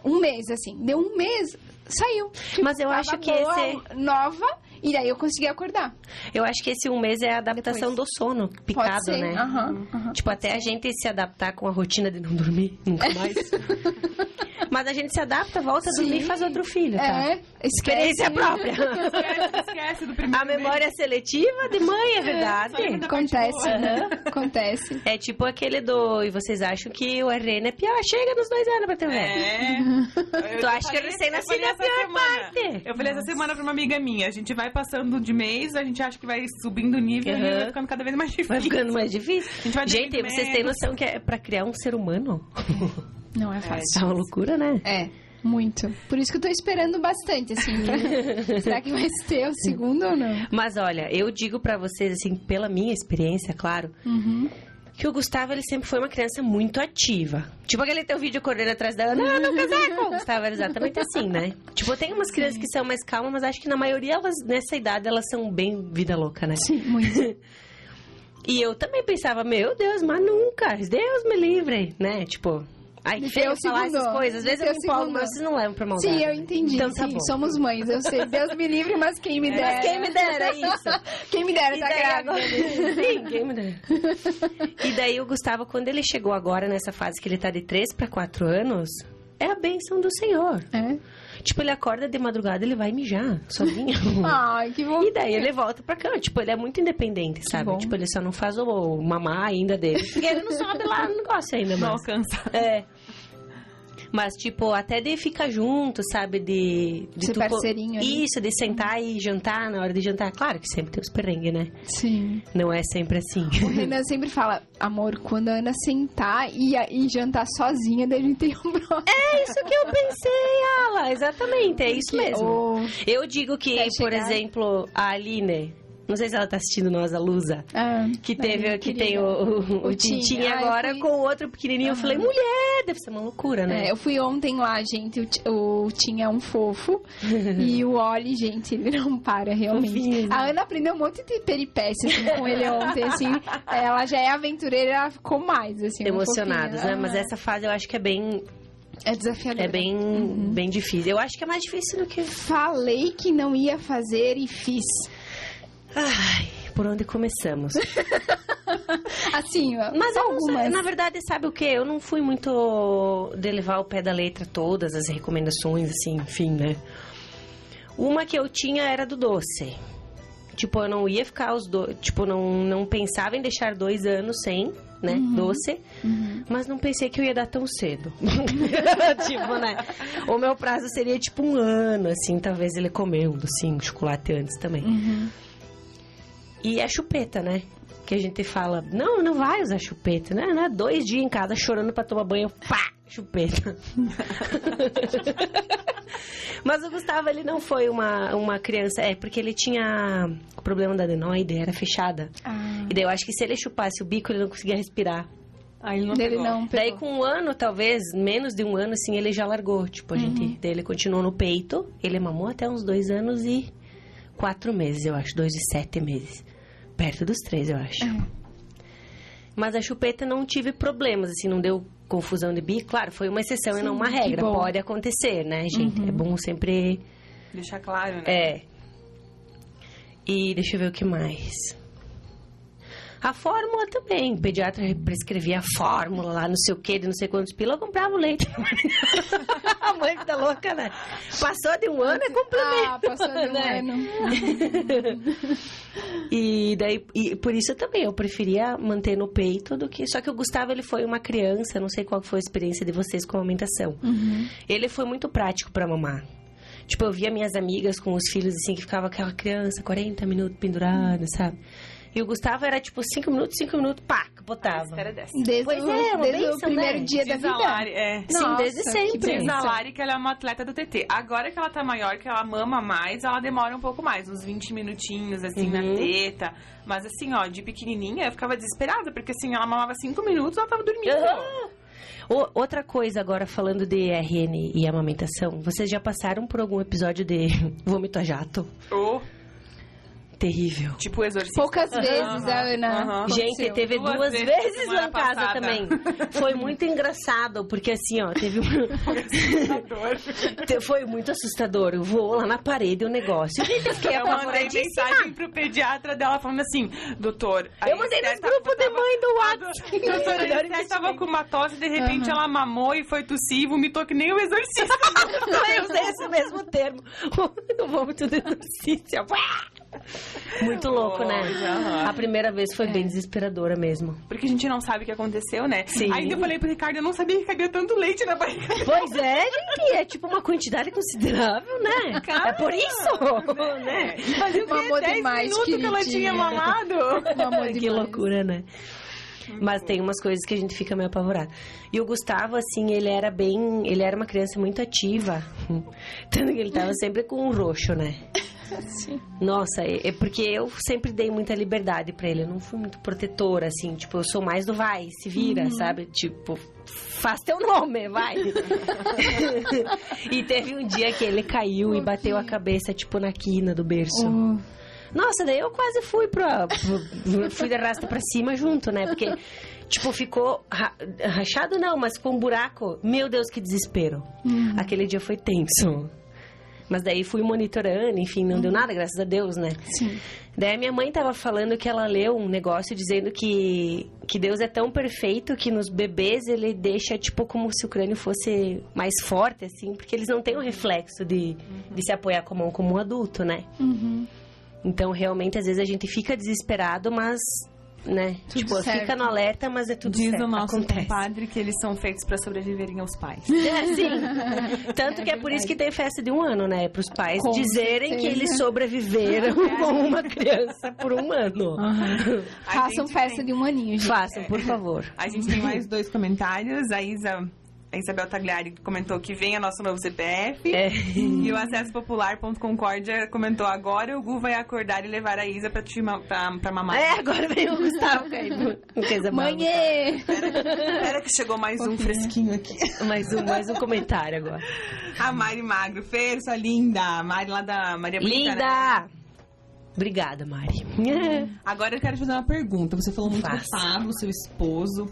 Um mês, assim, deu um mês, saiu. Tipo, Mas eu acho que boa, esse- nova, e daí eu consegui acordar. Eu acho que esse um mês é a adaptação Depois. do sono picado, Pode ser. né? Aham, aham. Tipo, até a gente se adaptar com a rotina de não dormir nunca mais. Mas a gente se adapta, volta a dormir e faz outro filho, tá? É, Experiência esquece. própria. Esquece, esquece do primeiro A memória seletiva de mãe, é verdade. Acontece, Aham. né? Acontece. É tipo aquele do. E vocês acham que o RN é pior? Chega nos dois anos pra ter um velho. É. Eu- Tu acha que recém-nascido eu falei é a essa pior semana. parte? Eu falei essa semana pra uma amiga minha. A gente vai passando de mês, a gente acha que vai subindo o nível e Uhum. vai ficando cada vez mais difícil. Vai ficando mais difícil. gente vai Gente, vocês têm noção que é pra criar um ser humano? Não é É fácil. uma loucura, né? É, muito. Por isso que eu tô esperando bastante, assim. Será que vai ter o segundo ou não? Mas olha, eu digo pra vocês, assim, pela minha experiência, claro, Uhum. Que o Gustavo, ele sempre foi uma criança muito ativa. Tipo aquele teu vídeo correndo atrás dela, não, meu casaco! O Gustavo era exatamente assim, né? Tipo, tem umas crianças que são mais calmas, mas acho que na maioria, elas, nessa idade, elas são bem vida louca, né? Sim, muito. E eu também pensava, meu Deus, mas nunca, Deus me livre, né? Tipo, ai, que feio falar segundo. essas coisas. Às vezes eu o me empolgo, segundo. mas vocês não levam pra maldade. Sim, eu entendi. Então tá sim, bom. somos mães, eu sei. Deus me livre, mas quem me dera. Mas quem me dera, é isso. Quem me dera E tá daí grávida. agora... Sim, quem me dera. E daí o Gustavo, quando ele chegou agora nessa fase que ele tá de 3 para 4 anos, é a bênção do Senhor. É? Tipo, ele acorda de madrugada, ele vai mijar sozinho. Ai, que bom. E daí ele volta pra cama. Tipo, ele é muito independente, sabe? Tipo, ele só não faz o mamar ainda dele. Porque ele não sobe lá no negócio ainda, Não mas... alcança. É. Mas, tipo, até de ficar junto, sabe? De. de Ser tu parceirinho ali. Isso, de sentar e jantar na hora de jantar. Claro que sempre tem os perrengues, né? Sim. Não é sempre assim. O Renan sempre fala, amor, quando a Ana sentar e, e jantar sozinha, daí a gente tem um próximo. É isso que eu pensei, Ala. Exatamente, é isso mesmo. Eu digo que, por exemplo, a Aline. Não sei se ela tá assistindo nós, a Lusa. Ah, Que teve, que querida. tem o, o, O Tintin. Ai, agora fui- com o outro pequenininho. Eu falei, mulher, deve ser uma loucura, né? É, eu fui ontem lá, gente, o, o Tim é um fofo e o Oli, gente, ele não para realmente. Fofinho. A Ana aprendeu um monte de peripécias assim, com ele ontem, assim. Ela já é aventureira, ela ficou mais, assim. Emocionados, né? Mas Ah, essa fase eu acho que é bem, É desafiador. é bem, Uhum. bem difícil. Eu acho que é mais difícil do que. Falei que não ia fazer e fiz. Ai, por onde começamos? Assim, Mas algumas. sei, na verdade, sabe o que? Eu não fui muito de levar ao pé da letra todas as recomendações, assim, enfim, né? Uma que eu tinha era do doce. Tipo, eu não ia ficar os dois. Tipo, não, não pensava em deixar dois anos sem, né? Doce. Mas não pensei que eu ia dar tão cedo. tipo, né? O meu prazo seria tipo um ano, assim, talvez ele comer docinho, um chocolate antes também. Uhum. E a chupeta, né? Que a gente fala, não, não vai usar chupeta, né? né? Dois dias em casa chorando pra tomar banho, pá, chupeta. Mas o Gustavo, ele não foi uma, uma criança, é, porque ele tinha o problema da adenoide, era fechada. Ah, E daí eu acho que se ele chupasse o bico, ele não conseguia respirar. Aí ele não pegou. não Daí com um ano, talvez, menos de um ano, assim, ele já largou. Tipo, a gente, daí ele continuou no peito, ele mamou até uns dois anos e quatro meses, eu acho, dois e sete meses. Perto dos três, eu acho. Mas a chupeta não tive problemas, assim, não deu confusão de bico. Claro, foi uma exceção e não uma regra. Pode acontecer, né, gente? É bom sempre. Deixar claro, né? É. E deixa eu ver o que mais. A fórmula também. O pediatra prescrevia a fórmula lá, não sei o que, de não sei quantos pila, eu comprava o leite. a mãe fica louca, né? Passou de um ano, é complemento. Ah, passou de um né? ano. E daí, e por isso também, eu preferia manter no peito do que. Só que o Gustavo, ele foi uma criança, não sei qual foi a experiência de vocês com a amamentação. Uhum. Ele foi muito prático pra mamar. Tipo, eu via minhas amigas com os filhos assim, que ficava aquela criança, 40 minutos pendurada, sabe? E o Gustavo era tipo 5 minutos, 5 minutos, pá, capotava. Espera dessa. Desde, Pois o, é, desde o bênção, primeiro né? dia da Diz vida. Lari, é. Sim, Nossa, desde sempre. Diz bênção. a Lari que ela é uma atleta do TT. Agora que ela tá maior, que ela mama mais, ela demora um pouco mais, uns 20 minutinhos, assim, na Uhum. teta. Mas assim, ó, de pequenininha, eu ficava desesperada, porque assim, ela mamava 5 minutos, ela tava dormindo. Ah! O- outra coisa agora, falando de RN e amamentação, vocês já passaram por algum episódio de vômito a jato? Oh, Terrível. Tipo o exorcista. Poucas vezes a Ana. Aham. Gente, aconteceu. teve Duas duas, vezes vezes, lá em casa passada. também. Foi muito engraçado, porque assim, ó, teve um... Foi muito assustador. Eu vou lá na parede o negócio. Gente, eu fiquei Eu mandei mensagem pro pediatra dela falando assim, doutor... a Eu mandei Esther grupos de mãe do A WhatsApp. doutora Melhor Esther tava com uma tosse, de repente ela mamou e foi tossir e vomitou que nem o exorcista. Eu usei esse mesmo termo. O vômito de notícia. Muito louco, né? Pois, aham. A primeira vez foi bem desesperadora mesmo. Porque a gente não sabe o que aconteceu, né? Sim. Ainda eu falei pro Ricardo, eu não sabia que cabia tanto leite na barriga. Pois é, gente, é tipo uma quantidade considerável, né? é por isso, né? Fazia o quê? Mamou 10 demais, minutos que ela tinha mamado. Mamou que demais. loucura, né? Mas tem umas coisas que a gente fica meio apavorado. E o Gustavo, assim, ele era bem. Ele era uma criança muito ativa. Tanto que ele tava sempre com um roxo, né? Nossa, é é porque eu sempre dei muita liberdade pra ele. Eu não fui muito protetora, assim. Tipo, eu sou mais do vai, se vira, sabe? Tipo, faz teu nome, vai. e teve um dia que ele caiu e bateu a cabeça, tipo, na quina do berço. Oh, Nossa, daí eu quase fui pra. fui de rasta pra cima junto, né? Porque, tipo, ficou. ra- rachado não, mas ficou um buraco. Meu Deus, que desespero. Aquele dia foi tenso. Mas daí fui monitorando, enfim, não deu nada, graças a Deus, né? sim. Daí minha mãe tava falando que ela leu um negócio dizendo que, que Deus é tão perfeito que nos bebês ele deixa, tipo, como se o crânio fosse mais forte, assim, porque eles não têm o reflexo de, de se apoiar com a mão como um adulto, né? Uhum. Então, realmente, às vezes a gente fica desesperado, mas, né? Tudo tipo, fica no alerta, mas é tudo Diz certo. o nosso acontece. compadre que eles são feitos pra sobreviverem aos pais. É, sim. Tanto que é por isso que tem festa de um ano, né? Para os pais Com dizerem que certeza. eles sobreviveram com uma criança por um ano. A Façam festa tem- de um aninho, gente. Façam, por favor. A gente tem mais dois comentários. A Isa... A Isabel Tagliari comentou que venha nosso novo CPF. É. E o Acesso Popular.concórdia comentou agora o Gu vai acordar e levar a Isa pra, te ma- pra, pra mamar. É, agora vem o Gustavo caindo. É. Espera que chegou mais um fresquinho aqui. Mais um, mais um comentário agora. A Mari Magro. Fer, sua linda. A Mari lá da Maria Bonita, né? Linda! Obrigada, Mari. Agora eu quero te fazer uma pergunta. Você falou muito Faça. do Pablo, seu esposo.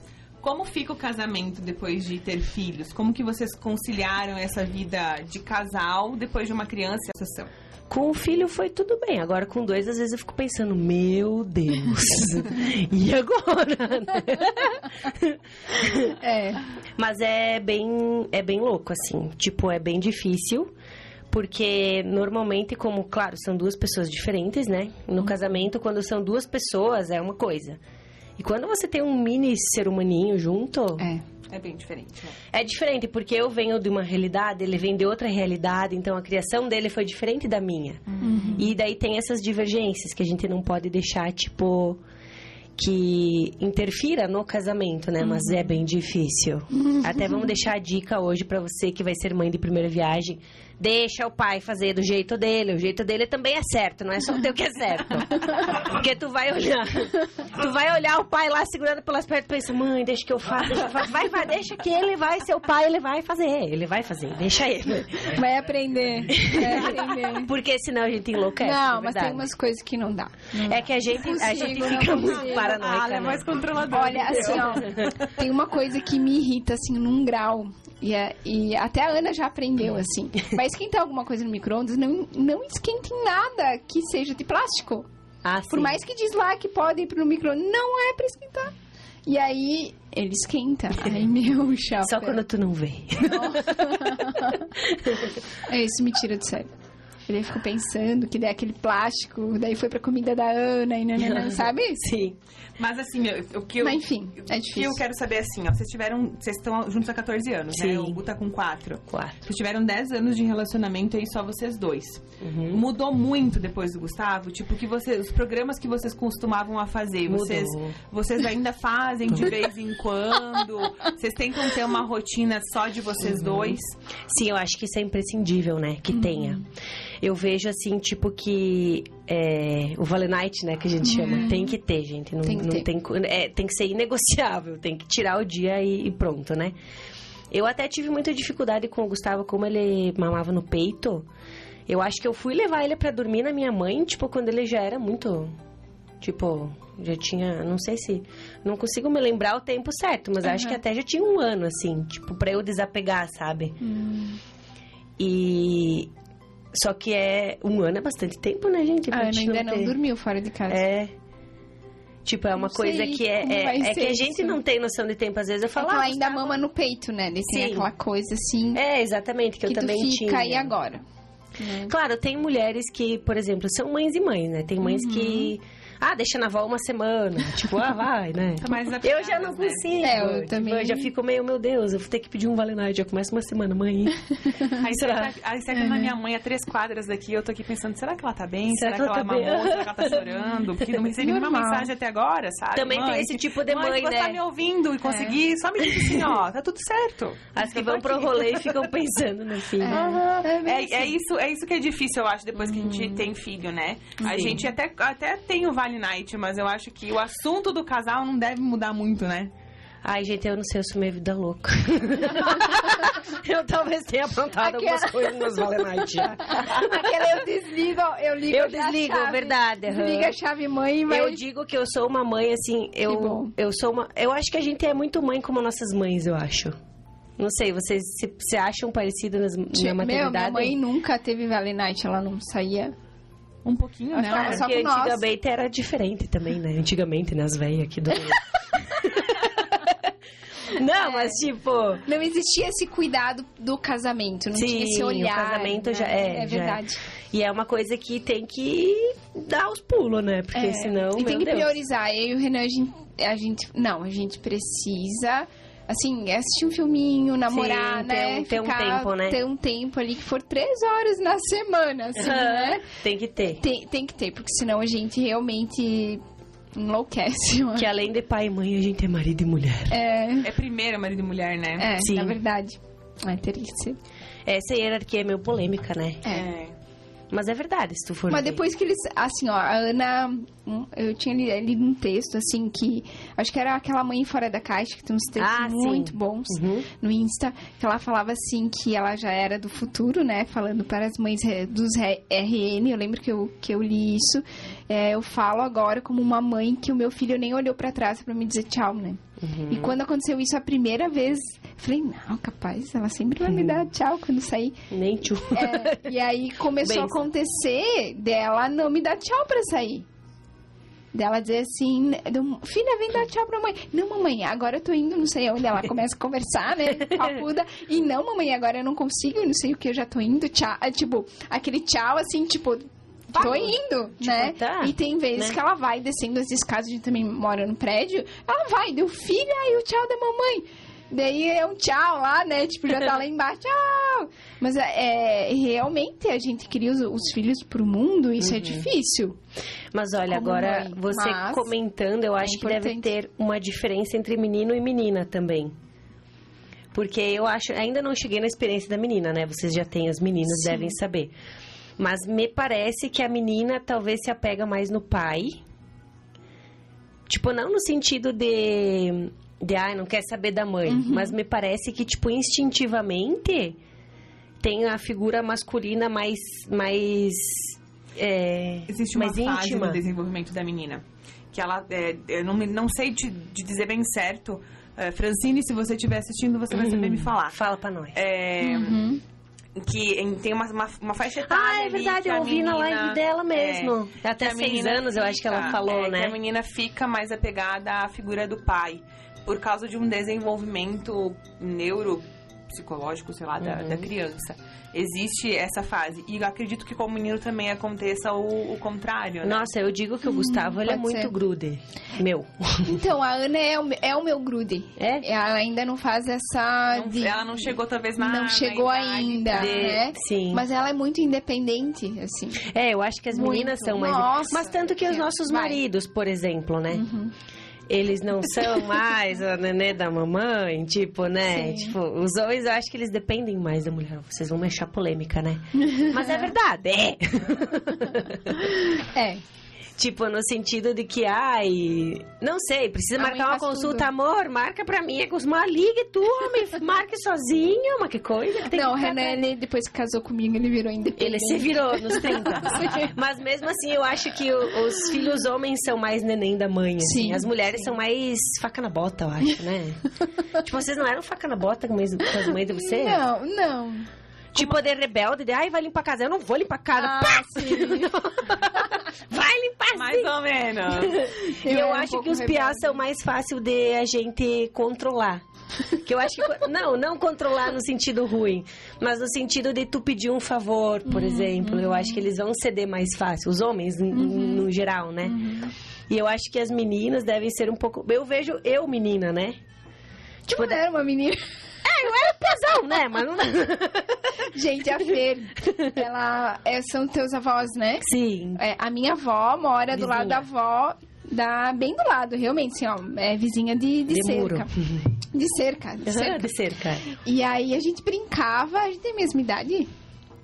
Como fica o casamento depois de ter filhos? Como que vocês conciliaram essa vida de casal depois de uma criança e? Com o filho foi tudo bem. Agora com dois, às vezes eu fico pensando, meu Deus. e agora? né? É. Mas é bem, é bem louco, assim. Tipo, é bem difícil. Porque normalmente, como, claro, são duas pessoas diferentes, né? No casamento, quando são duas pessoas, é uma coisa. E quando você tem um mini ser humaninho junto, É. É bem diferente, né? é diferente, porque eu venho de uma realidade, ele vem de outra realidade, então a criação dele foi diferente da minha. E daí tem essas divergências que a gente não pode deixar, tipo, que interfira no casamento, né? Mas é bem difícil. Até vamos deixar a dica hoje pra você que vai ser mãe de primeira viagem. Deixa o pai fazer do jeito dele. O jeito dele também é certo, não é só o teu que é certo. Porque tu vai olhar. Tu vai olhar o pai lá segurando pelas pernas e pensa, mãe, deixa que eu faça, deixa eu faça. Vai, vai, deixa que ele vai ser o pai, ele vai fazer. Ele vai fazer, deixa ele. Vai aprender. Vai aprender. Porque senão a gente enlouquece. não, de mas tem umas coisas que não dá. É que a gente, a gente consigo, fica não muito consigo. paranoica, Ah, ela é né? mais controladora. Olha, assim, ó, tem uma coisa que me irrita, assim, num grau. E, é- e até a Ana já aprendeu, assim. Vai esquentar alguma coisa no micro-ondas, não, não esquente em nada que seja de plástico. Ah, Por mais que diz lá que pode ir pro micro-ondas, não é pra esquentar. E aí, ele esquenta. Ai, meu chapa. Só quando tu não vê. É, isso me tira do sério. E daí eu fico pensando que daí aquele plástico, daí foi pra comida da Ana e nananã, sabe? Sim. Mas assim, o que eu, Mas enfim, é o que difícil. eu quero saber assim, ó, vocês tiveram, vocês estão juntos há 14 anos, né? Sim. O Gu tá com 4. Quatro. Vocês tiveram 10 anos de relacionamento aí só vocês dois. Uhum. Mudou muito depois do Gustavo? Tipo, que você, os programas que vocês costumavam a fazer, Mudou. vocês, vocês ainda fazem de vez em quando? Vocês tentam ter uma rotina só de vocês Uhum. dois? Sim, eu acho que isso é imprescindível, né? Que tenha. Eu vejo assim, tipo, que é, o Vale Night, né, que a gente chama, tem que ter, gente. Não Tem que não ter. tem, é, tem que ser inegociável, tem que tirar o dia e, e pronto, né? Eu até tive muita dificuldade com o Gustavo, como ele mamava no peito. Eu acho que eu fui levar ele pra dormir na minha mãe, tipo, quando ele já era muito. Tipo, já tinha. Não sei se. Não consigo me lembrar o tempo certo, mas acho que até já tinha um ano, assim, tipo, pra eu desapegar, sabe? E. Só que é. Um ano é bastante tempo, né, gente? A Pra gente ainda não ter- dormiu fora de casa. É. Tipo, é uma Não coisa que é, é, é que a gente isso. não tem noção de tempo. Às vezes eu É falo. ah, ainda Gustavo- mama no peito, né? Tem Sim. aquela coisa assim É, exatamente, que, que eu também fica tinha. e agora. né? Claro, tem mulheres que, por exemplo, são mães e mães, né? Tem mães que. Ah, deixa na avó uma semana. Tipo, ah, vai, né? Tá Eu já não né? consigo. É, eu Tipo, também. eu já fico meio, meu Deus, eu vou ter que pedir um Vale Night. Já começa uma semana, mãe. Aí você Será? tá, aí você tá na minha mãe a três quadras daqui, eu tô aqui pensando, será que ela tá bem? Será Será, que ela ela tá bem? mamou? Será que ela tá chorando? Porque não recebi nenhuma mensagem até agora, sabe? Também tem Mãe, esse se- tipo de mãe, mãe, se você né? tá me ouvindo e conseguir, só me diz assim, ó, tá tudo certo. As que vão pro rolê e ficam pensando no fim. É, é isso, é isso que é difícil, eu acho, depois que a gente tem filho, né? A gente até, até tem o Vale Night, mas eu acho que o assunto do casal não deve mudar muito, né? Ai, gente, eu não sei, eu sou meio vida louca. eu talvez tenha aprontado Aquela- algumas coisas nos Vale Night. Aquela eu desligo, eu ligo Eu a desligo, chave, verdade. Desliga a chave mãe vai... Eu digo que eu sou uma mãe, assim, bom. eu, eu sou uma. Eu acho que a gente é muito mãe como nossas mães, eu acho. Não sei, vocês se, se acham parecidas nas- na Meu, maternidade? minha mãe nunca teve Vale Night, ela não saía. Um pouquinho, né? só Porque nós. antigamente era diferente também, né? Antigamente, né? As velhas aqui do. Não, mas tipo. Não existia esse cuidado do casamento, não Sim, tinha esse o olhar. casamento né? já é, É já é. verdade. E é uma coisa que tem que dar os pulos, né? Porque É. senão. e tem meu que Deus. priorizar. Eu e o Renan, a gente, a gente- Não, a gente precisa. Assim, assistir um filminho, namorar, Sim, né? ter um- ter um tempo, né? Ter um tempo ali que for três horas na semana, assim, né? Tem que ter. Tem, tem que ter, porque senão a gente realmente enlouquece. acho. Que além de pai e mãe, a gente é marido e mulher. É, É primeiro marido e mulher, né? é Sim. na verdade. É, teria que ser. Essa hierarquia é meio polêmica, né? É. Mas é verdade, se tu for. Mas ver. depois que eles. Assim, ó, a Ana. hum, Eu tinha li- lido um texto, assim, que. Acho que era aquela mãe fora da caixa, que tem uns textos Ah, sim. muito bons Uhum. no Insta. Que ela falava, assim, que ela já era do futuro, né? Falando para as mães eh, dos RN. Eu lembro que eu, que eu li isso. É, eu falo agora como uma mãe que o meu filho nem olhou pra trás pra me dizer tchau, né? Uhum. E quando aconteceu isso a primeira vez, falei, não, capaz, ela sempre vai Uhum. me dar tchau quando sair. Nem tchu. É, e aí começou a acontecer dela não me dar tchau pra sair. Dela dizer assim, filha, vem dar tchau pra mãe. Não, mamãe, agora eu tô indo, não sei onde. Ela começa a conversar, né? Papuda. E não, mamãe, agora eu não consigo, não sei o que, eu já tô indo. Tchau. Ah, Tipo, aquele tchau assim, tipo, tô indo, né? tá, e tem vezes né? que ela vai descendo as escadas, a gente também mora no prédio. Ela vai, deu filha, aí o tchau da mamãe. Daí é um tchau lá, né? Tipo, já tá lá embaixo, tchau. Mas é, realmente a gente cria os, os filhos pro mundo, isso Uhum. é difícil. Mas olha, Como agora mãe, você comentando, eu acho que deve importante. ter uma diferença entre menino e menina também. Porque eu acho, ainda não cheguei na experiência da menina, né? Vocês já têm, as meninas Sim. devem saber. Mas me parece que a menina talvez se apega mais no pai. Tipo, não no sentido de. De, ai, não quer saber da mãe. Uhum. Mas me parece que, tipo, instintivamente tem a figura masculina mais. mais é, Existe uma mais fase íntima. no desenvolvimento da menina. Que ela, é, eu não, não sei te, de dizer bem certo. É, Francine, se você estiver assistindo, você vai saber me falar. Fala pra nós. É, Uhum. Que em- tem uma, uma, uma faixa etária Ah, é verdade, eu ouvi na menina- live dela mesmo. é, Até seis menina anos, eu acho que ela falou, é, né? Que a menina fica mais apegada à figura do pai. Por causa de um desenvolvimento neuropsicológico, sei lá, da, Uhum. da criança. Existe essa fase. E eu acredito que com o menino também aconteça o, o contrário, né? Nossa, eu digo que o Gustavo, ele é Hum, muito ser. grude. Meu. Então, a Ana é o, é o meu grude. É? Ela ainda não faz essa. Não- de- ela não chegou talvez na não na chegou idade ainda, de- né? Sim. Mas ela é muito independente, assim. É, eu acho que as Muito. meninas são mais. Nossa, Mas tanto que os nossos vai. maridos, por exemplo, né? Uhum. Eles não são mais a nenê da mamãe, tipo, né? Sim. Tipo, os homens eu acho que eles dependem mais da mulher. Vocês vão me achar polêmica, né? Mas é verdade, é. É. Tipo, no sentido de que, ai, não sei, precisa A marcar uma consulta, tudo. amor, marca pra mim, é com os ligue tu, homem, marque sozinho, mas que coisa que tem não, o que ficar Renan, ele, depois que casou comigo, ele virou independente. Ele se virou nos 30. Mas mesmo assim, eu acho que o- os filhos homens são mais neném da mãe. assim. Sim, As mulheres são mais faca na bota, eu acho, né? tipo, vocês não eram faca na bota com as mães de vocês? Não, não. Tipo, de rebelde, de ai, vai limpar a casa. Eu não vou limpar a casa. Ah, sim. Vai limpar Mais ou menos. E eu, era um acho pouco que os piás são mais fácil de a gente controlar. Que eu acho que. Não, não controlar no sentido ruim, mas no sentido de tu pedir um favor, por Uhum, exemplo. Eu acho que eles vão ceder mais fácil. Os homens, Uhum. no geral, né? E eu acho que as meninas devem ser um pouco. Eu vejo eu, menina, né? Tipo, não era uma menina. Pesão, né? Mas não. Gente, a Fer, ela é, são teus avós, né? Sim. É, a minha avó mora do Vizinha. lado da avó, da, bem do lado, realmente, assim, ó. É vizinha de, de, De cerca. De cerca, de cerca. De cerca. E aí a gente brincava, a gente tem a mesma idade?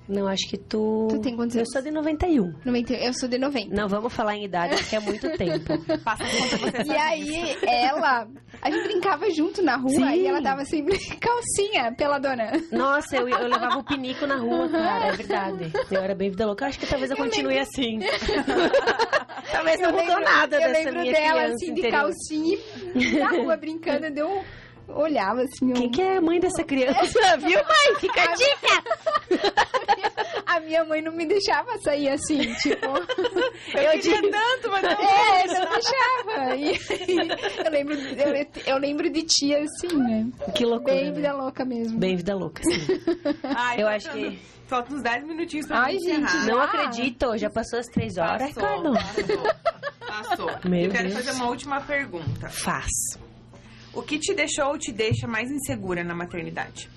Não, acho que tu. Tu tem quantos Eu anos? sou de 91. 90, eu sou de 90. Não vamos falar em idade, porque é muito tempo. Passa você E aí, ela, a gente brincava junto na rua Sim. e ela tava sempre calcinha peladona. Nossa, eu, eu levava o pinico na rua, cara, é verdade. Eu era bem vida louca. Eu acho que talvez eu, continue assim. talvez não Eu mudou lembro- nada eu dessa lembro minha dela, criança assim, de interior. calcinha, e na rua brincando, deu... Olhava assim, eu... Quem que é a mãe dessa criança? Viu, mãe? Fica a dica! A minha mãe não me deixava sair assim, tipo... Eu, digo, tanto, mas não. É, não deixava. E, eu, lembro, eu, eu lembro de tia assim, né? que loucura. Bem né? vida louca mesmo. Bem vida louca, sim. Ai, Eu acho que- Faltam uns 10 minutinhos pra Ai, gente encerrar. Não Ah. acredito, já passou as três horas, Ricardo. Passou. Passou. Meu Eu quero Deus. fazer uma última pergunta. Faz. O que te deixou ou te deixa mais insegura na maternidade?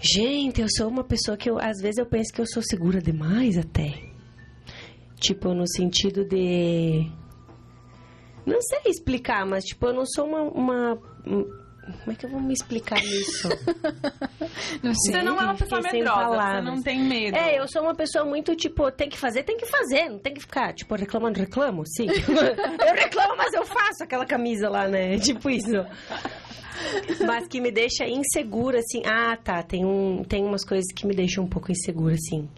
Gente, eu sou uma pessoa que eu, às vezes eu penso que eu sou segura demais até. Tipo, no sentido de. Não sei explicar, mas tipo, eu não sou uma. uma- um- Como é que eu vou me explicar isso? Não sei. Você não é uma pessoa medrosa, você não tem medo. É, eu sou uma pessoa muito, tipo, tem que fazer, tem que fazer, não tem que ficar, tipo, reclamando, reclamo, sim. eu reclamo, mas eu faço aquela camisa lá, né? Tipo isso. Mas que me deixa insegura, assim. Ah, tá, tem, um, tem umas coisas que me deixam um pouco insegura, assim.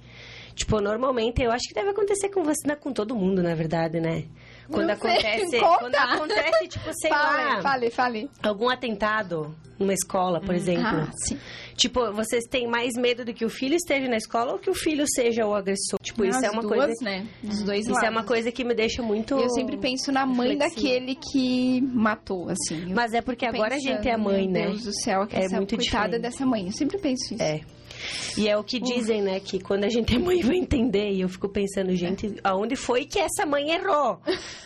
Tipo, normalmente, eu acho que deve acontecer com você, né, com todo mundo, na verdade, né? Quando Não acontece, quando acontece, tipo, sei fale, lá, fale, fale. algum atentado numa escola, por exemplo. Ah, sim. Tipo, vocês têm mais medo de que o filho esteja na escola ou que o filho seja o agressor? Tipo, isso é uma duas, coisa. né? Dos dois Isso lados. é uma coisa que me deixa muito. Eu sempre penso na mãe reflexiva. daquele que matou, assim. Mas é porque agora a gente é pensando, mãe, meu né? Deus do céu, que É essa muito coitada diferente. dessa mãe. Eu sempre penso isso. É. E é o que dizem, né? Que quando a gente é mãe vai entender. E eu fico pensando, gente, aonde foi que essa mãe errou?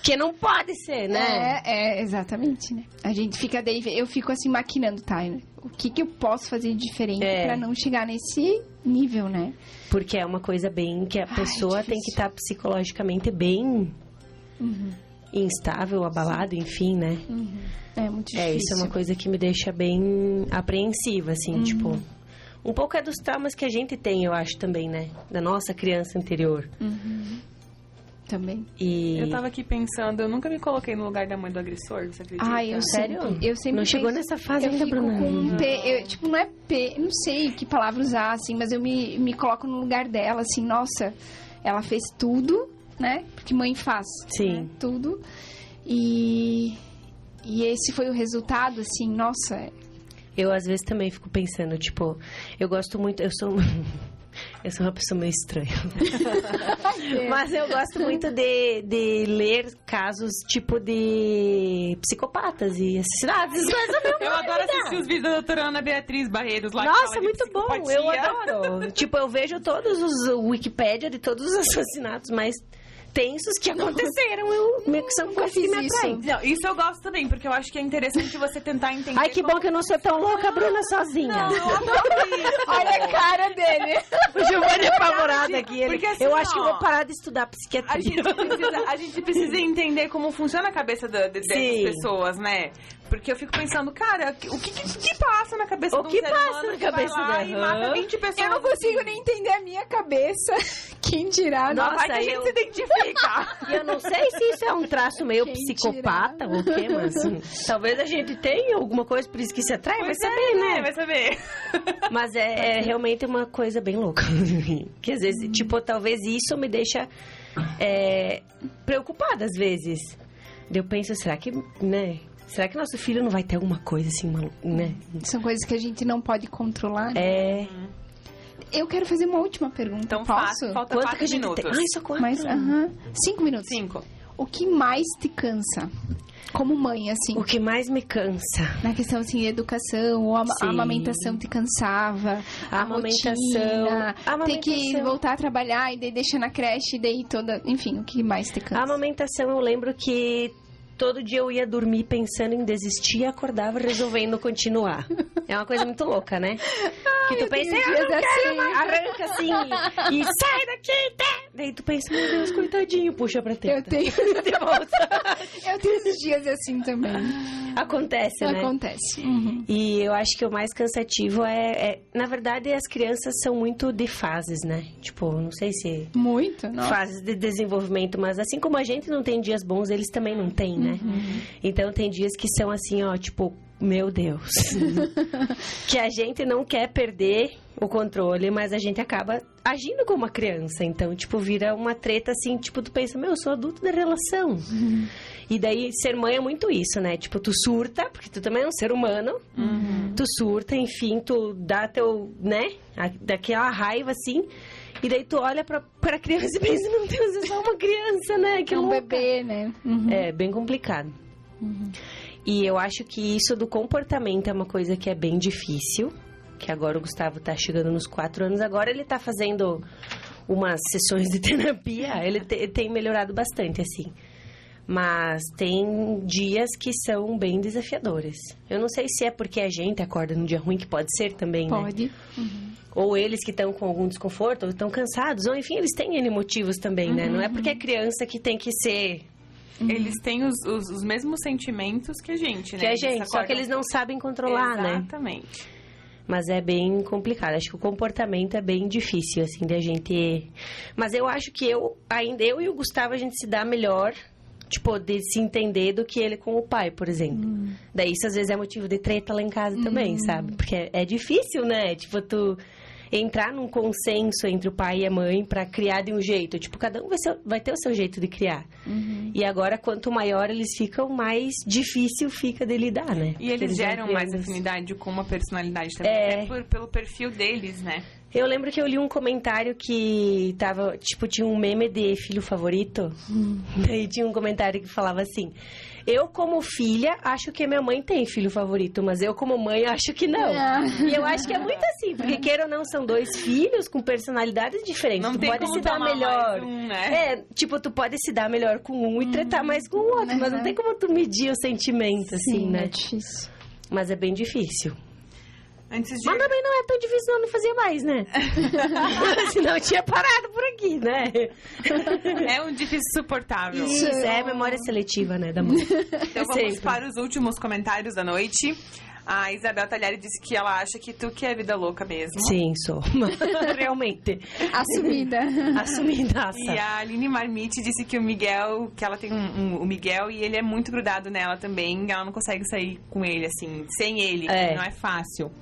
Que não pode ser, né? É, é, exatamente, né? A gente fica daí, eu fico assim maquinando, tá? O que que eu posso fazer diferente É. pra não chegar nesse nível, né? Porque é uma coisa bem que a Ai, pessoa tem difícil. que estar psicologicamente bem instável, abalado, enfim, né? É muito difícil. É, isso é uma coisa que me deixa bem apreensiva, assim, Uhum. tipo. Um pouco é dos traumas que a gente tem, eu acho, também, né? Da nossa criança interior. Também. E. Eu tava aqui pensando, eu nunca me coloquei no lugar da mãe do agressor, você acredita? Ai, eu Sério? sempre, eu sempre Não chegou penso- nessa fase eu ainda, Bruna? com um P, eu, tipo, não é P, não sei que palavra usar, assim, mas eu me, me coloco no lugar dela, assim, nossa, ela fez tudo, né? Porque mãe faz. Sim. né? Tudo. E, e esse foi o resultado, assim, nossa, Eu, às vezes, também fico pensando, tipo, eu gosto muito. Eu sou. Eu sou uma pessoa meio estranha. Mas eu gosto muito de, de ler casos, tipo, de psicopatas e assassinatos. Coisas meu Eu adoro assistir os vídeos da doutora Ana Beatriz Barreiros lá. Nossa, muito bom. Eu adoro. tipo, eu vejo todos os Wikipédia de todos os assassinatos mais tensos que aconteceram. Eu meio que são coisas que me isso. atraem. Não, isso eu gosto também, porque eu acho que é interessante você tentar entender. Ai, que bom que eu não sou tão louca, Bruna, sozinha. Não, isso. olha a cara dele. O Giovanni é apavorado aqui. Ele, Porque assim, eu acho que eu ó, vou parar de estudar A psiquiatria. gente, precisa, a gente precisa entender como funciona a cabeça da- de- dessas pessoas, né? Porque eu fico pensando, cara, o que, que, que passa na cabeça O de um que ser passa na que vai cabeça lá dela? e mata 20 pessoas? Eu não consigo nem entender a minha cabeça. Quem dirá? Nossa, Vai que a gente eu- se identifica. E eu não sei se isso é um traço meio Quem psicopata ou o quê, mas hum, talvez a gente tenha alguma coisa por isso que se atrai, vai Pois é, saber, né? Vai saber. Mas é, é realmente uma coisa bem louca. que às vezes, tipo, talvez isso me deixa é, preocupada às vezes. Eu penso, será que, né? Será que nosso filho não vai ter alguma coisa assim, né? São coisas que a gente não pode controlar. É. Eu quero fazer uma última pergunta. Então Posso? faça. Falta Quanto quatro que a gente minutos. tem? Ai, só quatro. Mas, aham. Cinco minutos. Cinco. O que mais te cansa? Como mãe, assim. O que mais me cansa? Na questão, assim, educação, ou a, a amamentação te cansava, A a, amamentação. rotina, A ter que amamentação. voltar a trabalhar e daí deixar na creche, e daí toda... Enfim, o que mais te A cansa? amamentação, eu lembro que todo dia eu ia dormir pensando em desistir e acordava resolvendo continuar. É uma coisa muito louca, né? que tu pensa, tenho eu não quero assim." mais", arranca assim e sai daqui, tá? Daí tu pensa, meu Deus, coitadinho, puxa pra Eu teta. tenho, De volta. eu tenho esses dias assim também. Acontece, né? Acontece. Uhum. E eu acho que o mais cansativo é, é- Na verdade, as crianças são muito de fases, né? Tipo, não sei se... Muito, não? fases de desenvolvimento, mas assim como a gente não tem dias bons, eles também não têm, né? Então tem dias que são assim, ó, tipo, meu Deus. que a gente não quer perder o controle, mas a gente acaba agindo como uma criança. Então, tipo, vira uma treta assim, tipo, tu pensa, meu, eu sou adulto da relação. E daí, ser mãe é muito isso, né? Tipo, tu surta, porque tu também é um ser humano. Tu surta, enfim, tu dá teu, né? a- Daquela raiva, assim. E daí tu olha pra, pra criança e pensa, meu Deus, é só uma criança, né? Que é um louca. bebê, né? Uhum. É, bem complicado. E eu acho que isso do comportamento é uma coisa que é bem difícil. Que agora o Gustavo tá chegando nos quatro anos. Agora ele tá fazendo umas sessões de terapia. Ele te- tem melhorado bastante, assim. Mas tem dias que são bem desafiadores. Eu não sei se é porque a gente acorda num dia ruim, que pode ser também, né? Pode. Ou eles que estão com algum desconforto, ou estão cansados, ou enfim, eles têm N motivos também, né? Não é porque é criança que tem que ser Eles têm os, os, os mesmos sentimentos que a gente, né? que a gente, só acordam- que eles não sabem controlar, né? Exatamente. Mas é bem complicado. Acho que o comportamento é bem difícil, assim, da gente. Mas eu acho que eu, ainda eu e o Gustavo, a gente se dá melhor, tipo, de se entender do que ele com o pai, por exemplo. Daí isso às vezes é motivo de treta lá em casa também, sabe? Porque é, é difícil, né? Tipo, tu entrar num consenso entre o pai e a mãe pra criar de um jeito. Tipo, cada um vai, ser- vai ter o seu jeito de criar. E agora, quanto maior eles ficam, mais difícil fica de lidar, né? E eles vão geram mais afinidade com uma personalidade também. É. É por- pelo perfil deles, né? Eu lembro que eu li um comentário que tava, tipo, tinha um meme de filho favorito. Daí tinha um comentário que falava assim: Eu, como filha, acho que minha mãe tem filho favorito, mas eu, como mãe, acho que não. Ah. E eu acho que é muito assim, porque queira ou não, são dois filhos com personalidades diferentes. Não tu tem pode como se dar melhor. um, né? É, tipo, tu pode se dar melhor com um e tretar mais com o outro, mas não Uhum. tem como tu medir o sentimento, assim, Sim, né? é difícil. Mas é bem difícil. Antes de... Mas também não é tão difícil, não, não fazia mais, né? Senão eu tinha parado por aqui, né? É um difícil suportável. Isso, é memória seletiva, né, da mãe. Então vamos Sempre. para os últimos comentários da noite. A Isabel Talhari disse que ela acha que tu que é vida louca mesmo. Sim, sou. Realmente. Assumida. Assumidaça. E a Aline Marmite disse que o Miguel, que ela tem um, um- o Miguel e ele é muito grudado nela também. Ela não consegue sair com ele, assim, sem ele. É. Não é fácil.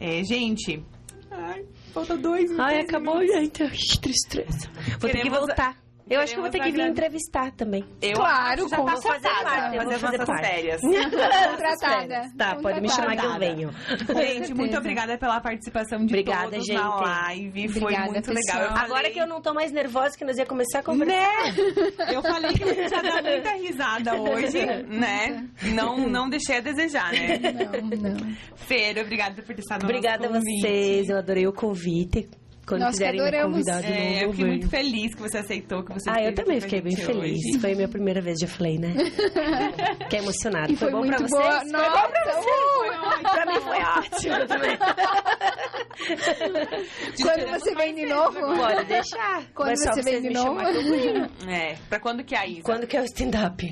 É, gente. Ai, falta dois Ai, dois acabou, minutos. gente. Que tristeza. Vou ter que Queremos- voltar. Eu acho que eu vou ter que vir entrevistar também. Eu Claro, já com tá certeza. fazer parte, Eu vou fazer as fazer nossas férias. Contratada. Tá, pode me chamar que eu venho. Gente, muito obrigada pela participação de Obrigada, todos gente. na live. Foi Obrigada, muito pessoal. legal. Eu Agora falei- que eu não tô mais nervosa, que nós ia começar a conversar. Né? Eu falei que a gente ia dar muita risada hoje, né? Não, não deixei a desejar, né? Não, não. Feira, obrigada por ter estado no Obrigada a vocês, eu adorei o convite. Quando Nós quiserem me adoramos. convidar de É, novo, eu eu fiquei muito feliz que você aceitou, que você Ah, eu também fiquei bem feliz. hoje. Foi a minha primeira vez, já falei, né? Fiquei emocionada. E foi, bom muito pra boa. vocês? Nossa, Foi bom pra vocês? Pra mim foi ótimo também. Quando você vem de novo? Pode deixar. Quando você vem de me novo? É, pra quando que é a Isa? Quando que é o stand-up?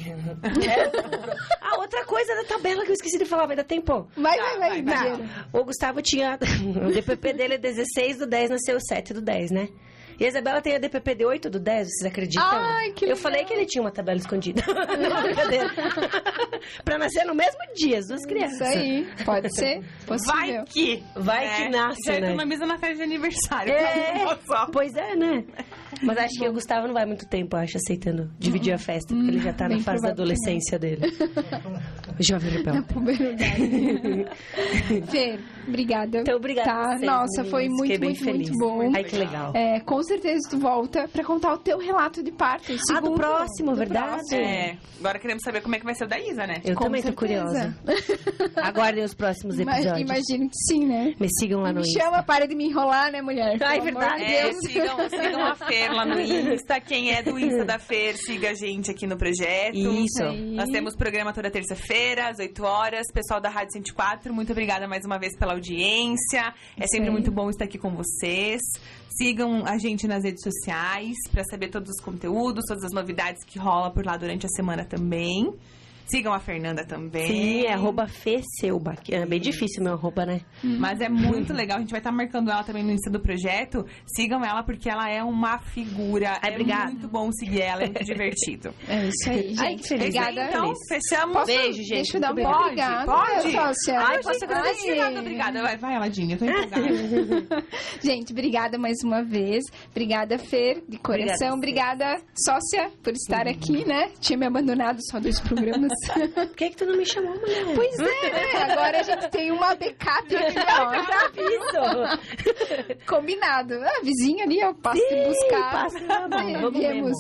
ah, outra coisa da tabela que eu esqueci de falar, vai dar tempo. Vai, Tá, vai, vai. vai. O Gustavo tinha. O DPP dele é 16 do 10, nasceu 7 do 10, né? E a Isabela tem a DPP de 8 do 10, vocês acreditam? Ai, que Eu legal. falei que ele tinha uma tabela escondida. Não, brincadeira. pra nascer no mesmo dia, as duas crianças. Isso aí, pode ser possível. Vai que. Vai né? que nasce, Já né? economiza na festa de aniversário. É. Pois é, né? Mas acho que o Gustavo não vai muito tempo, acho, aceitando dividir a festa, porque ele já tá na bem fase da adolescência dele. O jovem rebelde. Na puberdade. Fê, obrigada. Então, obrigada Tá, a vocês, nossa, foi meninas. muito, Fiquei bem muito, feliz. muito bom. Ai, que legal. É, com certeza tu volta pra contar o teu relato de parto. o Ah, do segundo, próximo, do verdade. próximo. É, agora queremos saber como é que vai ser o da Isa, né? Eu Com também tô certeza. curiosa. Aguardem os próximos episódios. Imagino que sim, né? Me sigam lá no Me Insta. chama, para de me enrolar, né, mulher? Ai, Pelo amor verdade. de É, sigam, sigam a Fer lá no Insta. Quem é do Insta da Fer, siga a gente aqui no projeto. Isso. aí. Nós temos programa toda terça-feira, às 8 horas. Pessoal da Rádio 104, muito obrigada mais uma vez pela audiência. É Isso sempre aí. muito bom estar aqui com vocês. Sigam a gente nas redes sociais para saber todos os conteúdos, todas as novidades que rola por lá durante a semana também. Sigam a Fernanda também. Sim, é arroba Feceuba. que É bem difícil meu arroba, né? Mas é muito legal. A gente vai estar marcando ela também no Insta do projeto. Sigam ela porque ela é uma figura. Ai, é obrigada. muito bom seguir ela, é muito divertido. É isso aí, gente. Ai, que feliz. Obrigada. Então, fechamos. Posso, Beijo, gente. Deixa eu dar uma Pode, obrigada. pode. sócia. Ai, posso agradecer. Obrigada. Vai, vai, Aladinha, eu tô empolgada. Gente, obrigada mais uma vez. Obrigada, Fer, de coração. Obrigada, sócia, por estar aqui, né? Tinha me abandonado só dois programas. Por que, que tu não me chamou, mulher? pois é, né? Agora a gente tem uma backup aqui, ó. Isso! Combinado. Ah, vizinho ali, ó. Passo te buscar. passa bom, É, vamos viemos.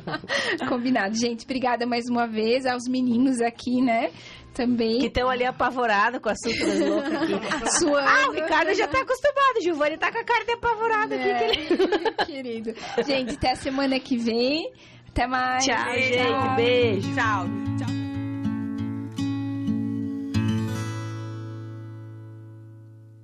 Combinado. Gente, obrigada mais uma vez aos meninos aqui, né? Também. Que estão ali apavorados com as súturas loucas aqui. Suando. Ah, o Ricardo já tá acostumado. O Giovanni tá com a cara de apavorado aqui. É, que ele- querido. Gente, até a semana que vem. Até mais. Tchau, gente. Beijo. Tchau. Tchau.